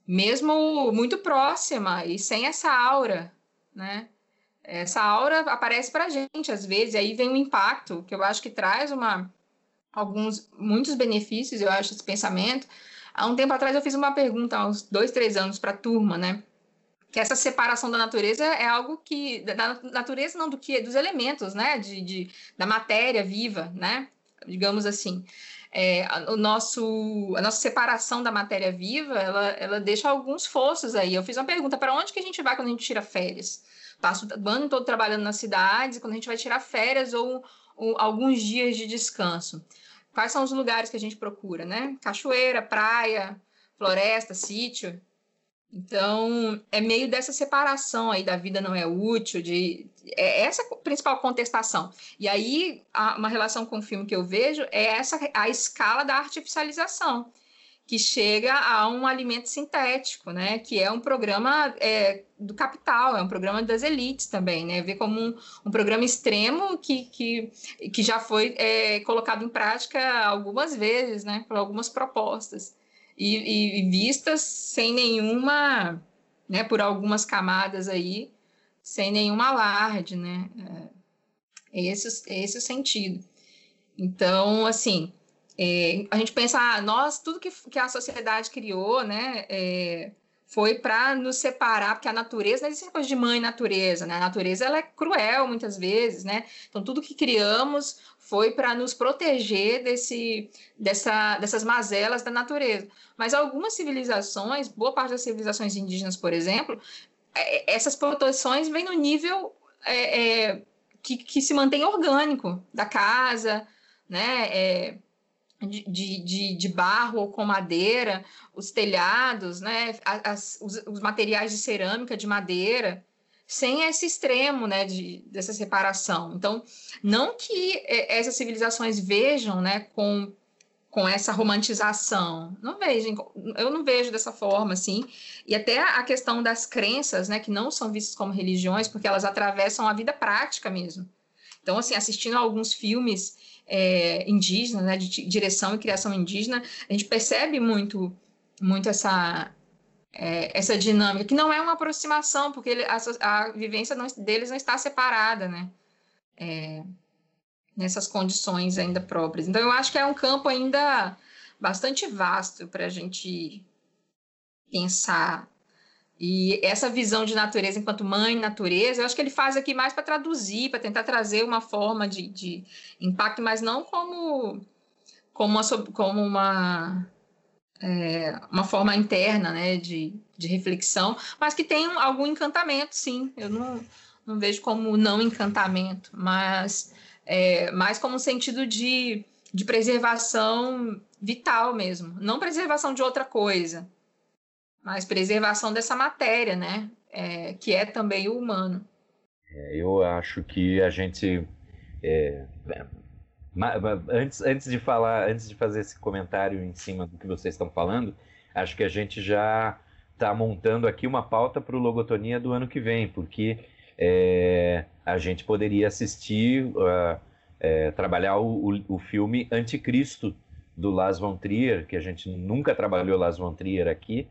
mesmo muito próxima e sem essa aura, né? Essa aura aparece para a gente às vezes, e aí vem um impacto que eu acho que traz uma alguns muitos benefícios, eu acho esse pensamento. Há um tempo atrás eu fiz uma pergunta, há uns dois, três anos para a turma, né? Que essa separação da natureza é algo que da natureza não do que dos elementos, né? De, de da matéria viva, né? Digamos assim é, o nosso, a nossa separação da matéria viva, ela, ela deixa alguns fossos aí. Eu fiz uma pergunta, para onde que a gente vai quando a gente tira férias? Passo o ano todo trabalhando nas cidades, quando a gente vai tirar férias ou, ou alguns dias de descanso. Quais são os lugares que a gente procura, né? Cachoeira, praia, floresta, sítio. Então, é meio dessa separação aí da vida não é útil, de é essa a principal contestação. E aí, a, uma relação com o filme que eu vejo é essa a escala da artificialização, que chega a um alimento sintético, né? Que é um programa é, do capital, é um programa das elites também, né? Ver como um, um programa extremo que, que, que já foi é, colocado em prática algumas vezes, né? Por algumas propostas e, e vistas sem nenhuma, né, por algumas camadas aí, sem nenhum alarde, né? É esse, é esse o sentido. Então, assim, é, a gente pensa, ah, nós, tudo que, que a sociedade criou, né, é, foi para nos separar, porque a natureza não existe coisa de mãe natureza, né? A natureza ela é cruel muitas vezes, né? Então tudo que criamos foi para nos proteger desse, dessa, dessas mazelas da natureza. Mas algumas civilizações, boa parte das civilizações indígenas, por exemplo, é, essas proteções vêm no nível é, é, que, que se mantém orgânico da casa, né? É, de, de, de, barro ou com madeira, os telhados, né, as, os, os, materiais de cerâmica, de madeira, sem esse extremo né, de, dessa separação. Então, não que é, essas civilizações vejam né, com, com essa romantização, não vejam, eu não vejo dessa forma, assim, e até a questão das crenças, né, que não são vistas como religiões, porque elas atravessam a vida prática mesmo. Então, assim, assistindo a alguns filmes é, indígenas, né, de direção e criação indígena, a gente percebe muito, muito essa, é, essa dinâmica, que não é uma aproximação, porque ele, a, a, vivência não, deles não está separada, né? É, nessas condições ainda próprias. Então, eu acho que é um campo ainda bastante vasto para a gente pensar. E essa visão de natureza enquanto mãe natureza, eu acho que ele faz aqui mais para traduzir, para tentar trazer uma forma de, de, impacto, mas não como, como uma, como uma, é, uma forma interna né, de, de reflexão, mas que tem algum encantamento, sim. Eu não, não vejo como não encantamento, mas é, mais como um sentido de, de preservação vital mesmo, não preservação de outra coisa, mas preservação dessa matéria, né? É, que é também o humano. É, eu acho que a gente é, antes, antes de falar, antes de fazer esse comentário em cima do que vocês estão falando, acho que a gente já está montando aqui uma pauta para o Logotonia do ano que vem, porque é, a gente poderia assistir, uh, é, trabalhar o, o, o, filme Anticristo do Lars von Trier, que a gente nunca trabalhou Lars von Trier aqui,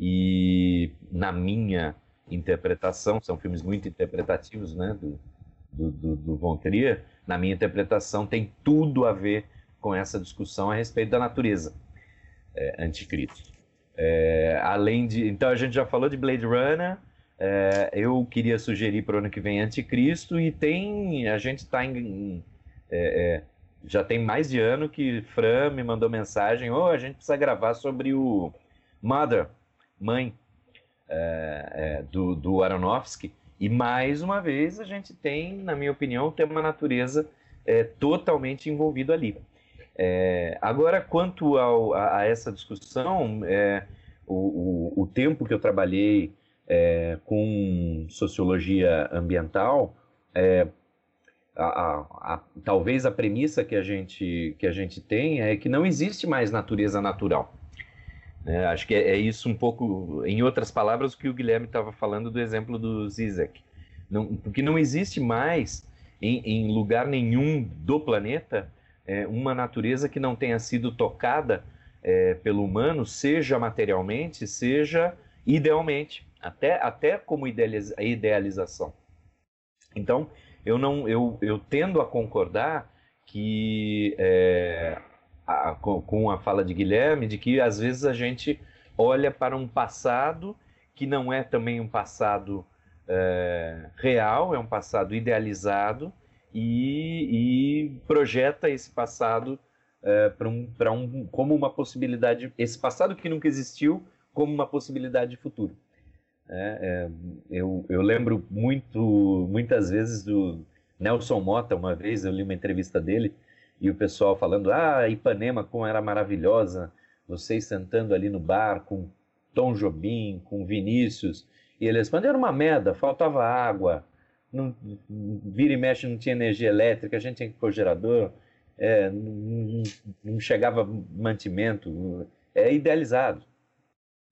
e na minha interpretação, são filmes muito interpretativos né, do, do, do, do Von Trier, na minha interpretação tem tudo a ver com essa discussão a respeito da natureza é, anticristo. É, além de. Então a gente já falou de Blade Runner, é, eu queria sugerir para o ano que vem Anticristo e tem. A gente está em. É, é, já tem mais de ano que Fran me mandou mensagem: oh, a gente precisa gravar sobre o Mother, Mãe, é, é, do, do Aronofsky. E mais uma vez a gente tem, na minha opinião, tem uma natureza totalmente envolvido ali. agora, quanto ao, a, a, essa discussão, o, o, o tempo que eu trabalhei é, com sociologia ambiental, é, a, a, a, talvez a premissa que a, gente, que a gente tem é que não existe mais natureza natural. É, acho que é, é, isso um pouco, em outras palavras, o que o Guilherme estava falando do exemplo do Zizek. Não, porque não existe mais, em, em lugar nenhum do planeta, é, uma natureza que não tenha sido tocada é, pelo humano, seja materialmente, seja idealmente até, até como idealiza, idealização. Então, eu, não, eu, eu tendo a concordar que, é, a, com, a fala de Guilherme, de que às vezes a gente olha para um passado que não é também um passado é, real, é um passado idealizado e, e projeta esse passado é, para um, um, como uma possibilidade, esse passado que nunca existiu, como uma possibilidade de futuro. É, é, eu, eu lembro muito, muitas vezes do Nelson Mota, uma vez eu li uma entrevista dele e o pessoal falando: Ah, Ipanema, como era maravilhosa, vocês sentando ali no bar com Tom Jobim, com Vinícius. E ele respondeu: Era uma merda, faltava água, não, vira e mexe, não tinha energia elétrica, a gente tinha que pôr gerador, é, não, não chegava mantimento. É idealizado.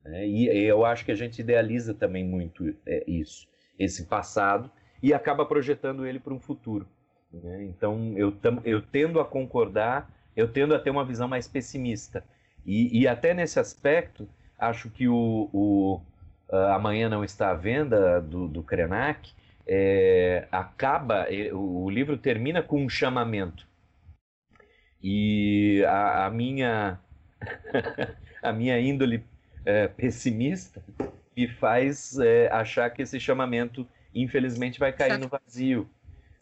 Né? E eu acho que a gente idealiza também muito é, isso, esse passado, e acaba projetando ele para um futuro. Né? Então, eu, eu tendo a concordar, eu tendo a ter uma visão mais pessimista. E, e até nesse aspecto, acho que o, o Amanhã Não Está à Venda, do, do Krenak, é, acaba, o livro termina com um chamamento. E a, a minha a minha índole é, pessimista me faz é, achar que esse chamamento, infelizmente, vai cair no vazio.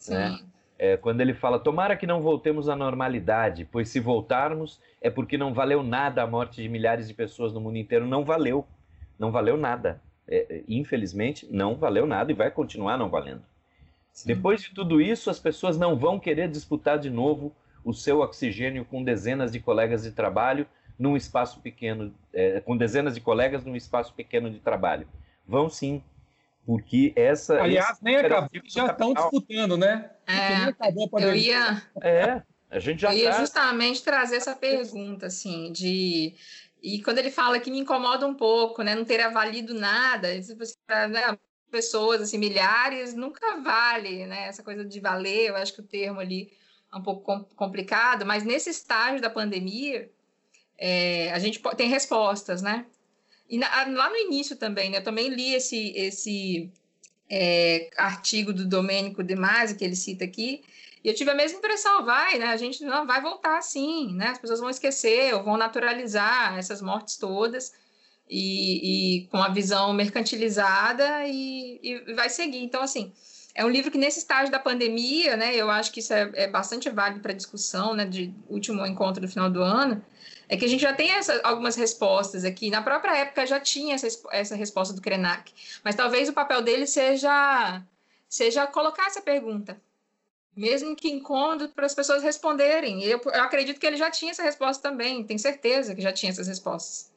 Né? É, quando ele fala, tomara que não voltemos à normalidade, pois se voltarmos é porque não valeu nada a morte de milhares de pessoas no mundo inteiro. Não valeu. Não valeu nada. É, infelizmente, não valeu nada e vai continuar não valendo. Sim. Depois de tudo isso, as pessoas não vão querer disputar de novo o seu oxigênio com dezenas de colegas de trabalho num espaço pequeno, é, com dezenas de colegas num espaço pequeno de trabalho. Vão sim, porque essa. Aliás, nem acabou, já estão disputando, né? É, eu ia. É, a gente já eu ia justamente trazer essa pergunta, assim, de. E quando ele fala que me incomoda um pouco, né, não ter avalido nada, né, pessoas, assim, milhares, nunca vale, né, essa coisa de valer, eu acho que o termo ali é um pouco complicado, mas nesse estágio da pandemia, é, a gente tem respostas, né? E na, lá no início também, né? Eu também li esse, esse é, artigo do Domênico De Masi, que ele cita aqui, E eu tive a mesma impressão, vai, né? A gente não vai voltar sim, né? As pessoas vão esquecer ou vão naturalizar essas mortes todas e, e com a visão mercantilizada e, e, vai seguir. Então, assim, é um livro que nesse estágio da pandemia, né? Eu acho que isso é, é bastante válido para discussão, né? De último encontro do final do ano, é que a gente já tem essa, algumas respostas aqui. Na própria época já tinha essa, essa resposta do Krenak, mas talvez o papel dele seja seja colocar essa pergunta mesmo que incômodo para as pessoas responderem. Eu, eu acredito que ele já tinha essa resposta também, tenho certeza que já tinha essas respostas.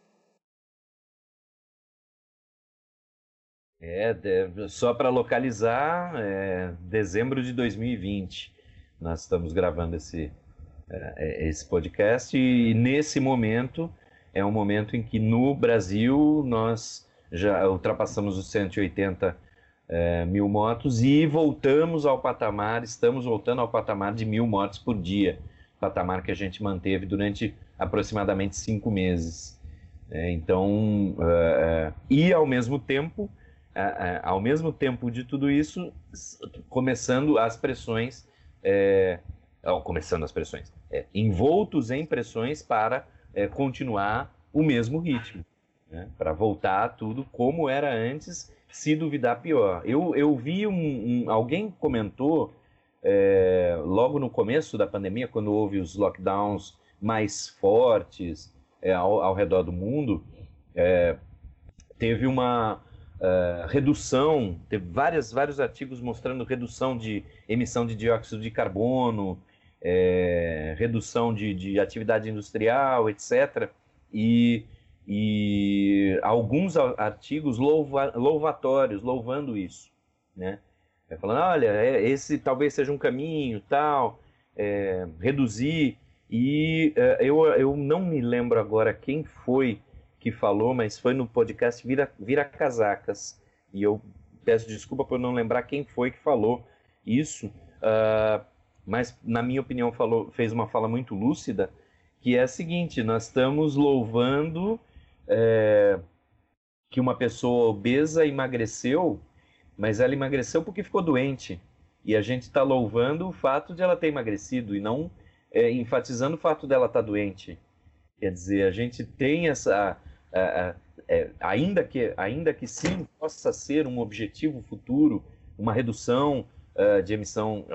É, só para localizar, é, dezembro de 2020, nós estamos gravando esse, esse podcast e nesse momento é um momento em que no Brasil nós já ultrapassamos os 180 é, mil motos e voltamos ao patamar, estamos voltando ao patamar de mil motos por dia, patamar que a gente manteve durante aproximadamente cinco meses. É, então, é, é e ao mesmo tempo, é, é, ao mesmo tempo de tudo isso, começando as pressões, começando as pressões, envoltos em pressões para continuar o mesmo ritmo, né, para voltar tudo como era antes se duvidar, pior. Eu, eu vi um, um alguém comentou é, logo no começo da pandemia, quando houve os lockdowns mais fortes é, ao, ao, redor do mundo, é, teve uma é, redução, teve várias, vários artigos mostrando redução de emissão de dióxido de carbono, é, redução de, de atividade industrial, etc. E e alguns artigos louva, louvatórios, louvando isso, né? É, falando, olha, é, esse talvez seja um caminho, tal, é, reduzir. E é, eu, eu não me lembro agora quem foi que falou, mas foi no podcast Vira, Vira Casacas. E eu peço desculpa por não lembrar quem foi que falou isso, uh, mas na minha opinião falou, fez uma fala muito lúcida, que é a seguinte: nós estamos louvando é, que uma pessoa obesa emagreceu, mas ela emagreceu porque ficou doente. E a gente está louvando o fato de ela ter emagrecido e não é, enfatizando o fato dela estar tá doente. Quer dizer, a gente tem essa. é, ainda, que, ainda que sim possa ser um objetivo futuro, uma redução uh, de emissão,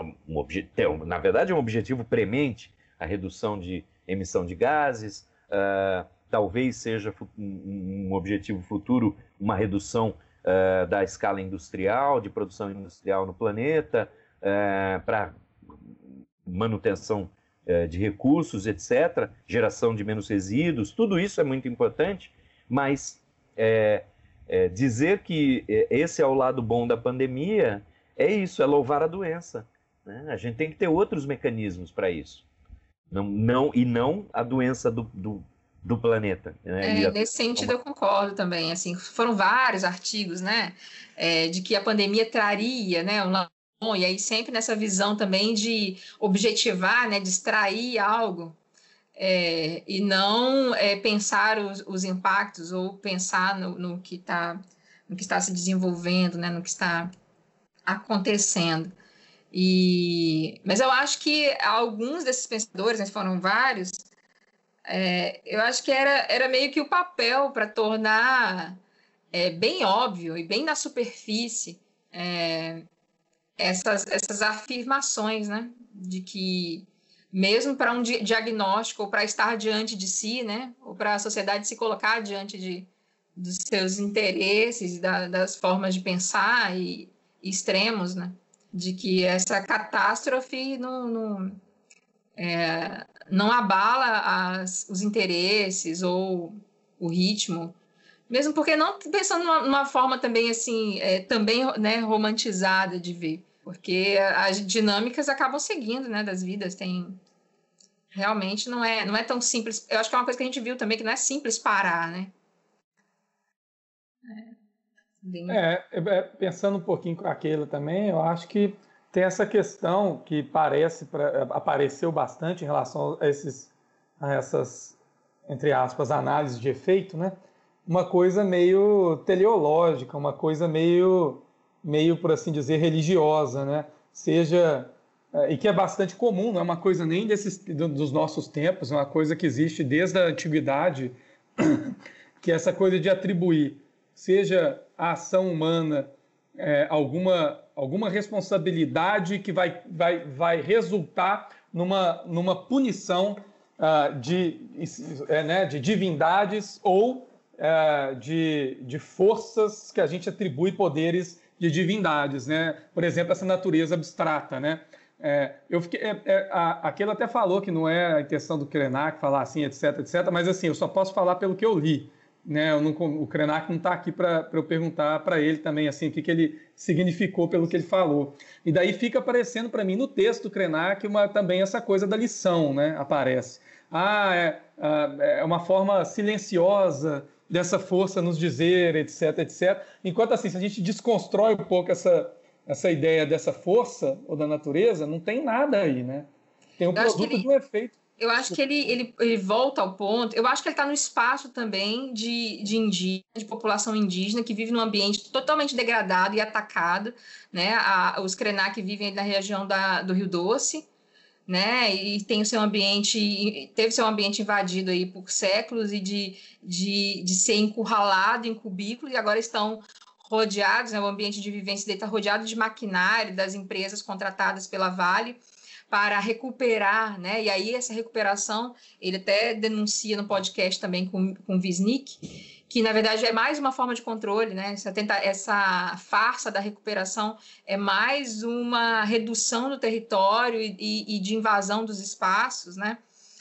é um na verdade é um objetivo premente, a redução de emissão de gases, uh, talvez seja um objetivo futuro uma redução uh, da escala industrial, de produção industrial no planeta, para manutenção de recursos, etc., geração de menos resíduos, tudo isso é muito importante, mas é, é, dizer que esse é o lado bom da pandemia é isso, é louvar a doença. Né? A gente tem que ter outros mecanismos para isso. Não, não, e não a doença do, do do planeta. Né? É, nesse sentido eu concordo também. Assim, foram vários artigos, né, é, de que a pandemia traria, né, um e aí sempre nessa visão também de objetivar, né, distrair algo é, e não é, pensar os, os, impactos ou pensar no, no que está no que está se desenvolvendo, né, no que está acontecendo. E, mas eu acho que alguns desses pensadores, né, foram vários, é, eu acho que era, era meio que o papel para tornar é, bem óbvio e bem na superfície é, essas, essas afirmações, né? De que mesmo para um diagnóstico ou para estar diante de si, né? Ou para a sociedade se colocar diante de, dos seus interesses, da, das formas de pensar e, extremos, né? De que essa catástrofe não, não é, não abala as, os interesses ou o ritmo, mesmo porque não pensando numa, numa forma também assim, é, também né, romantizada de ver, porque as dinâmicas acabam seguindo, né, das vidas, tem realmente não é não é tão simples. Eu acho que é uma coisa que a gente viu também que não é simples parar, né? É, é, é pensando um pouquinho com aquilo também, eu acho que tem essa questão que parece pra, apareceu bastante em relação a, esses, a essas, entre aspas, análises de efeito, né? Uma coisa meio teleológica, uma coisa meio, meio por assim dizer, religiosa, né? Seja é, e que é bastante comum, não é uma coisa nem desses, dos nossos tempos, é uma coisa que existe desde a antiguidade, que é essa coisa de atribuir, seja a ação humana, é, alguma, alguma responsabilidade que vai, vai, vai resultar numa, numa punição uh, de, é, né, de divindades ou uh, de, de forças que a gente atribui poderes de divindades, né? Por exemplo, essa natureza abstrata, né? É, eu fiquei, é, é, a, aquele até falou que não é a intenção do Krenak falar assim, etc, etc, mas assim, eu só posso falar pelo que eu li. Né? Não, o Krenak não está aqui para eu perguntar para ele também assim, o que, que ele significou pelo que ele falou. E daí fica aparecendo para mim no texto do Krenak uma, também essa coisa da lição, né? aparece. Ah, é, é uma forma silenciosa dessa força nos dizer, etc, etc. Enquanto assim, se a gente desconstrói um pouco essa, essa ideia dessa força ou da natureza, não tem nada aí, né? Tem um eu produto ele, de um efeito. Eu acho que ele, ele, ele volta ao ponto. Eu acho que ele está no espaço também de, de indígena, de população indígena que vive num ambiente totalmente degradado e atacado, né? A, os Krenak vivem na região da, do Rio Doce, né? E tem o seu ambiente, teve seu ambiente invadido aí por séculos e de, de, de ser encurralado em cubículos e agora estão rodeados, né, o ambiente de vivência dele está rodeado de maquinário das empresas contratadas pela Vale para recuperar, né? E aí essa recuperação, ele até denuncia no podcast também com, com o Visnik, que na verdade é mais uma forma de controle, né? Essa, tenta, essa farsa da recuperação é mais uma redução do território e, e, e de invasão dos espaços, né?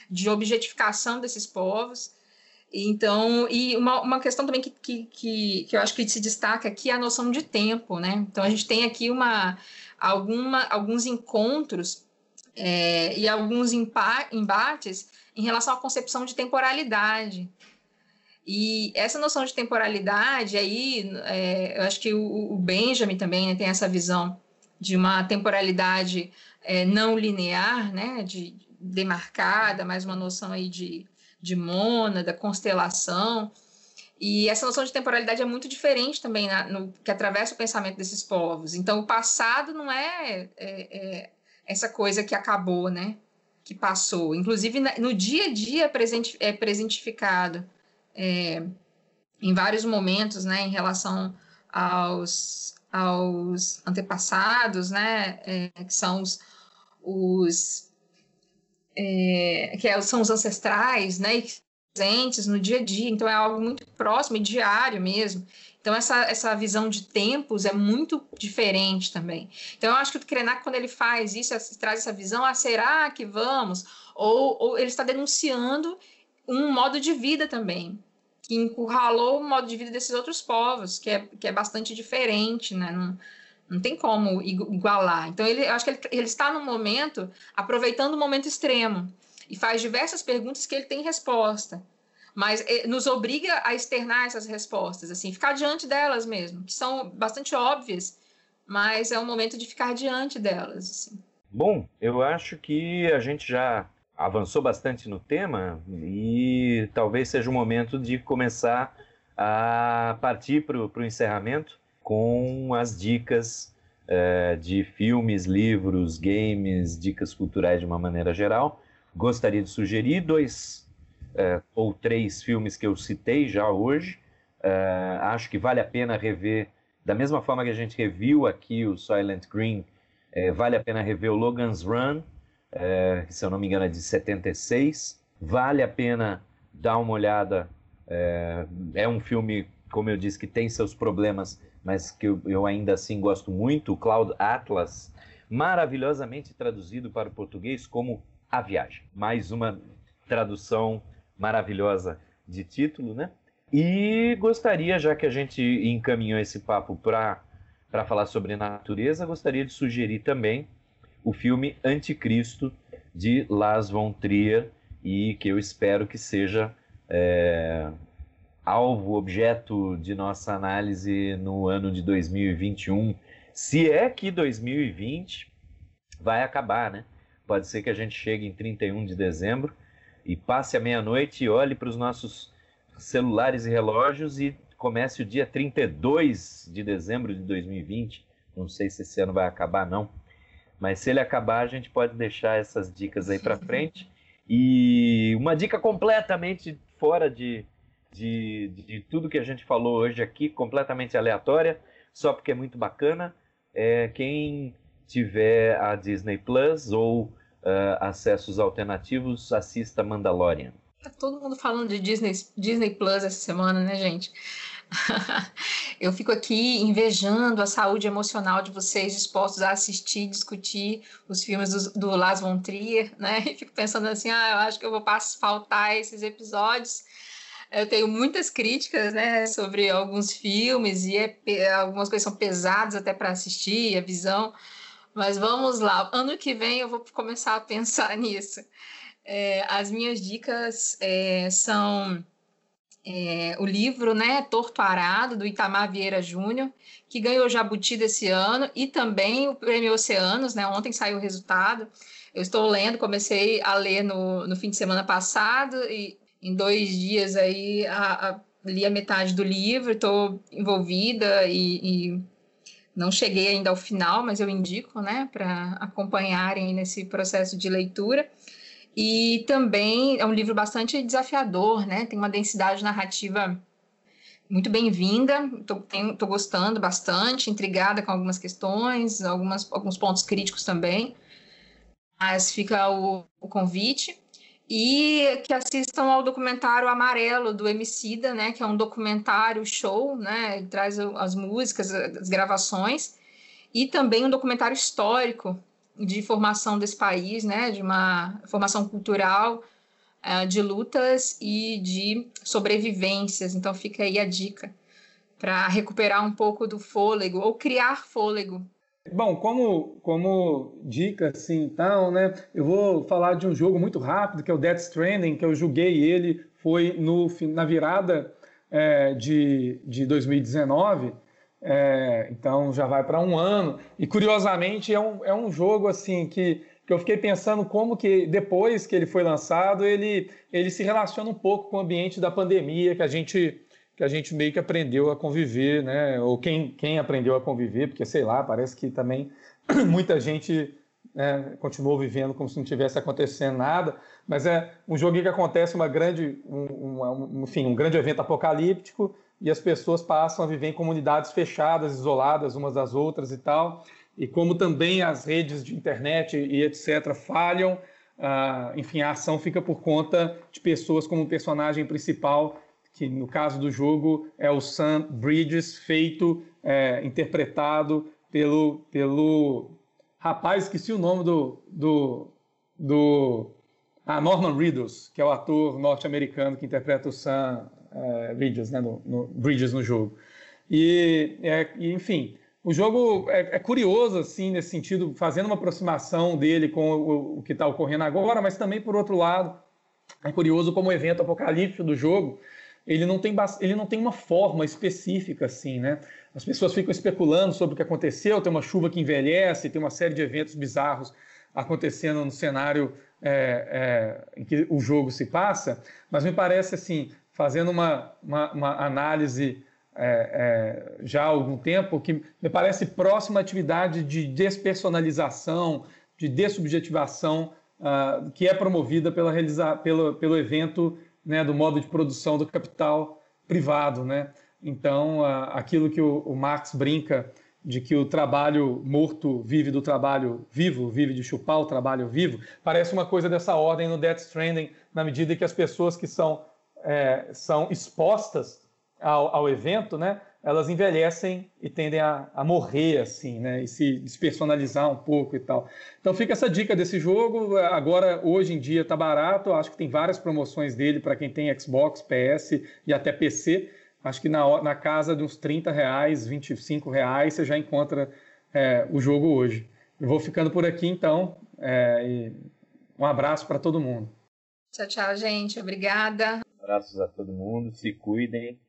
De objetificação desses povos. Então, e uma, uma questão também que, que, que eu acho que se destaca aqui é a noção de tempo, né? Então, a gente tem aqui uma, alguma, alguns encontros é, e alguns embates em relação à concepção de temporalidade. E essa noção de temporalidade aí, é, eu acho que o, o Benjamin também né, tem essa visão de uma temporalidade é, não linear, né, de demarcada, mais uma noção aí de de mônada, constelação. E essa noção de temporalidade é muito diferente também na, no, que atravessa o pensamento desses povos. Então, o passado não é, é, é essa coisa que acabou, né? Que passou. Inclusive, no dia a dia é, presente, é presentificado é, em vários momentos, né? Em relação aos, aos antepassados, né? É, que são os, os é, que é, são os ancestrais, né, presentes no dia a dia, então é algo muito próximo e diário mesmo. Então essa, essa visão de tempos é muito diferente também. Então eu acho que o Krenak, quando ele faz isso, traz essa visão, ah, será que vamos? Ou, ou ele está denunciando um modo de vida também, que encurralou o modo de vida desses outros povos, que é, que é bastante diferente, né? Não, não tem como igualar. Então, ele, eu acho que ele, ele está no momento, aproveitando o momento extremo, e faz diversas perguntas que ele tem resposta. Mas eh, nos obriga a externar essas respostas, assim, ficar diante delas mesmo, que são bastante óbvias, mas é o momento de ficar diante delas. Assim. Bom, eu acho que a gente já avançou bastante no tema e talvez seja o momento de começar a partir para o encerramento com as dicas é, de filmes, livros, games, dicas culturais de uma maneira geral. Gostaria de sugerir dois é, ou três filmes que eu citei já hoje. É, acho que vale a pena rever, da mesma forma que a gente reviu aqui o Silent Green, vale a pena rever o Logan's Run, que se eu não me engano é de 76. Vale a pena dar uma olhada. é um filme, como eu disse, que tem seus problemas mas que eu, eu ainda assim gosto muito, o Cloud Atlas, maravilhosamente traduzido para o português como A Viagem. Mais uma tradução maravilhosa de título, né? E gostaria, já que a gente encaminhou esse papo para falar sobre natureza, gostaria de sugerir também o filme Anticristo, de Lars von Trier, e que eu espero que seja é, alvo, objeto de nossa análise no ano de 2021. Se é que 2020 vai acabar, né? Pode ser que a gente chegue em 31 de dezembro e passe a meia-noite e olhe para os nossos celulares e relógios e comece o dia 32 de dezembro de 2020. Não sei se esse ano vai acabar, não. Mas se ele acabar, a gente pode deixar essas dicas aí para frente. E uma dica completamente fora de, de, de, tudo que a gente falou hoje aqui, completamente aleatória, só porque é muito bacana. É, quem tiver a Disney Plus ou uh, acessos alternativos, assista Mandalorian. Tá todo mundo falando de Disney, Disney Plus essa semana, né, gente? eu fico aqui invejando a saúde emocional de vocês dispostos a assistir, discutir os filmes do, do Las von Trier, né? E fico pensando assim, ah, eu acho que eu vou faltar esses episódios. Eu tenho muitas críticas, né, sobre alguns filmes e é, algumas coisas são pesadas até para assistir, a visão. Mas vamos lá, ano que vem eu vou começar a pensar nisso. É, as minhas dicas é, são é, o livro, né, Torto Arado, do Itamar Vieira Júnior, que ganhou Jabuti desse ano, e também o Prêmio Oceanos, né, ontem saiu o resultado. Eu estou lendo, comecei a ler no, no fim de semana passado, e em dois dias aí a, a, li a metade do livro, estou envolvida e, e não cheguei ainda ao final, mas eu indico, né, para acompanharem nesse processo de leitura. E também é um livro bastante desafiador, né? Tem uma densidade narrativa muito bem-vinda. Estou gostando bastante, intrigada com algumas questões, algumas, alguns pontos críticos também. Mas fica o, o convite. E que assistam ao documentário Amarelo do Emicida, né? Que é um documentário show, né? Ele traz as músicas, as gravações. E também um documentário histórico de formação desse país, né, de uma formação cultural, uh, de lutas e de sobrevivências. Então fica aí a dica para recuperar um pouco do fôlego ou criar fôlego. Bom, como, como dica, assim, então, né, eu vou falar de um jogo muito rápido, que é o Death Stranding, que eu joguei ele, foi no, na virada é, de, de 2019, é, então já vai para um ano. E curiosamente é um, é um jogo assim que, que eu fiquei pensando como que depois que ele foi lançado ele, ele se relaciona um pouco com o ambiente da pandemia que a gente que a gente meio que aprendeu a conviver, né? Ou quem, quem aprendeu a conviver, porque sei lá, parece que também muita gente né, continuou vivendo como se não tivesse acontecendo nada. Mas é um jogo que acontece uma grande, um, um, enfim, um grande evento apocalíptico e as pessoas passam a viver em comunidades fechadas, isoladas umas das outras e tal. E como também as redes de internet e etc. falham, uh, enfim, a ação fica por conta de pessoas como personagem principal, que no caso do jogo é o Sam Bridges, feito, é, interpretado pelo, pelo rapaz, esqueci o nome do, do, do ah, Norman Reedus, que é o ator norte-americano que interpreta o Sam é, Bridges, né, no, no, Bridges no jogo. E, é, enfim, o jogo é, é, curioso, assim, nesse sentido, fazendo uma aproximação dele com o, o que está ocorrendo agora, mas também, por outro lado, é curioso como o evento apocalíptico do jogo, ele não tem, ele não tem uma forma específica, assim, né? As pessoas ficam especulando sobre o que aconteceu, tem uma chuva que envelhece, tem uma série de eventos bizarros acontecendo no cenário é, é, em que o jogo se passa, mas me parece, assim, fazendo uma, uma, uma análise é, é, já há algum tempo, que me parece próxima atividade de despersonalização, de dessubjetivação, uh, que é promovida pela pelo, pelo evento né, do modo de produção do capital privado. Né? Então, aquilo que o, o Marx brinca de que o trabalho morto vive do trabalho vivo, vive de chupar o trabalho vivo, parece uma coisa dessa ordem no Death Stranding, na medida que as pessoas que são é, são expostas ao, ao, evento, né, elas envelhecem e tendem a, a, morrer assim, né, e se despersonalizar um pouco e tal. Então fica essa dica desse jogo. Agora, hoje em dia, está barato. Acho que tem várias promoções dele para quem tem Xbox, PS e até PC. Acho que na, na casa de uns 30 reais, 25 reais, você já encontra é, o jogo hoje. Eu vou ficando por aqui então. É, um abraço para todo mundo. Tchau, tchau, gente. Obrigada. Abraços a todo mundo, se cuidem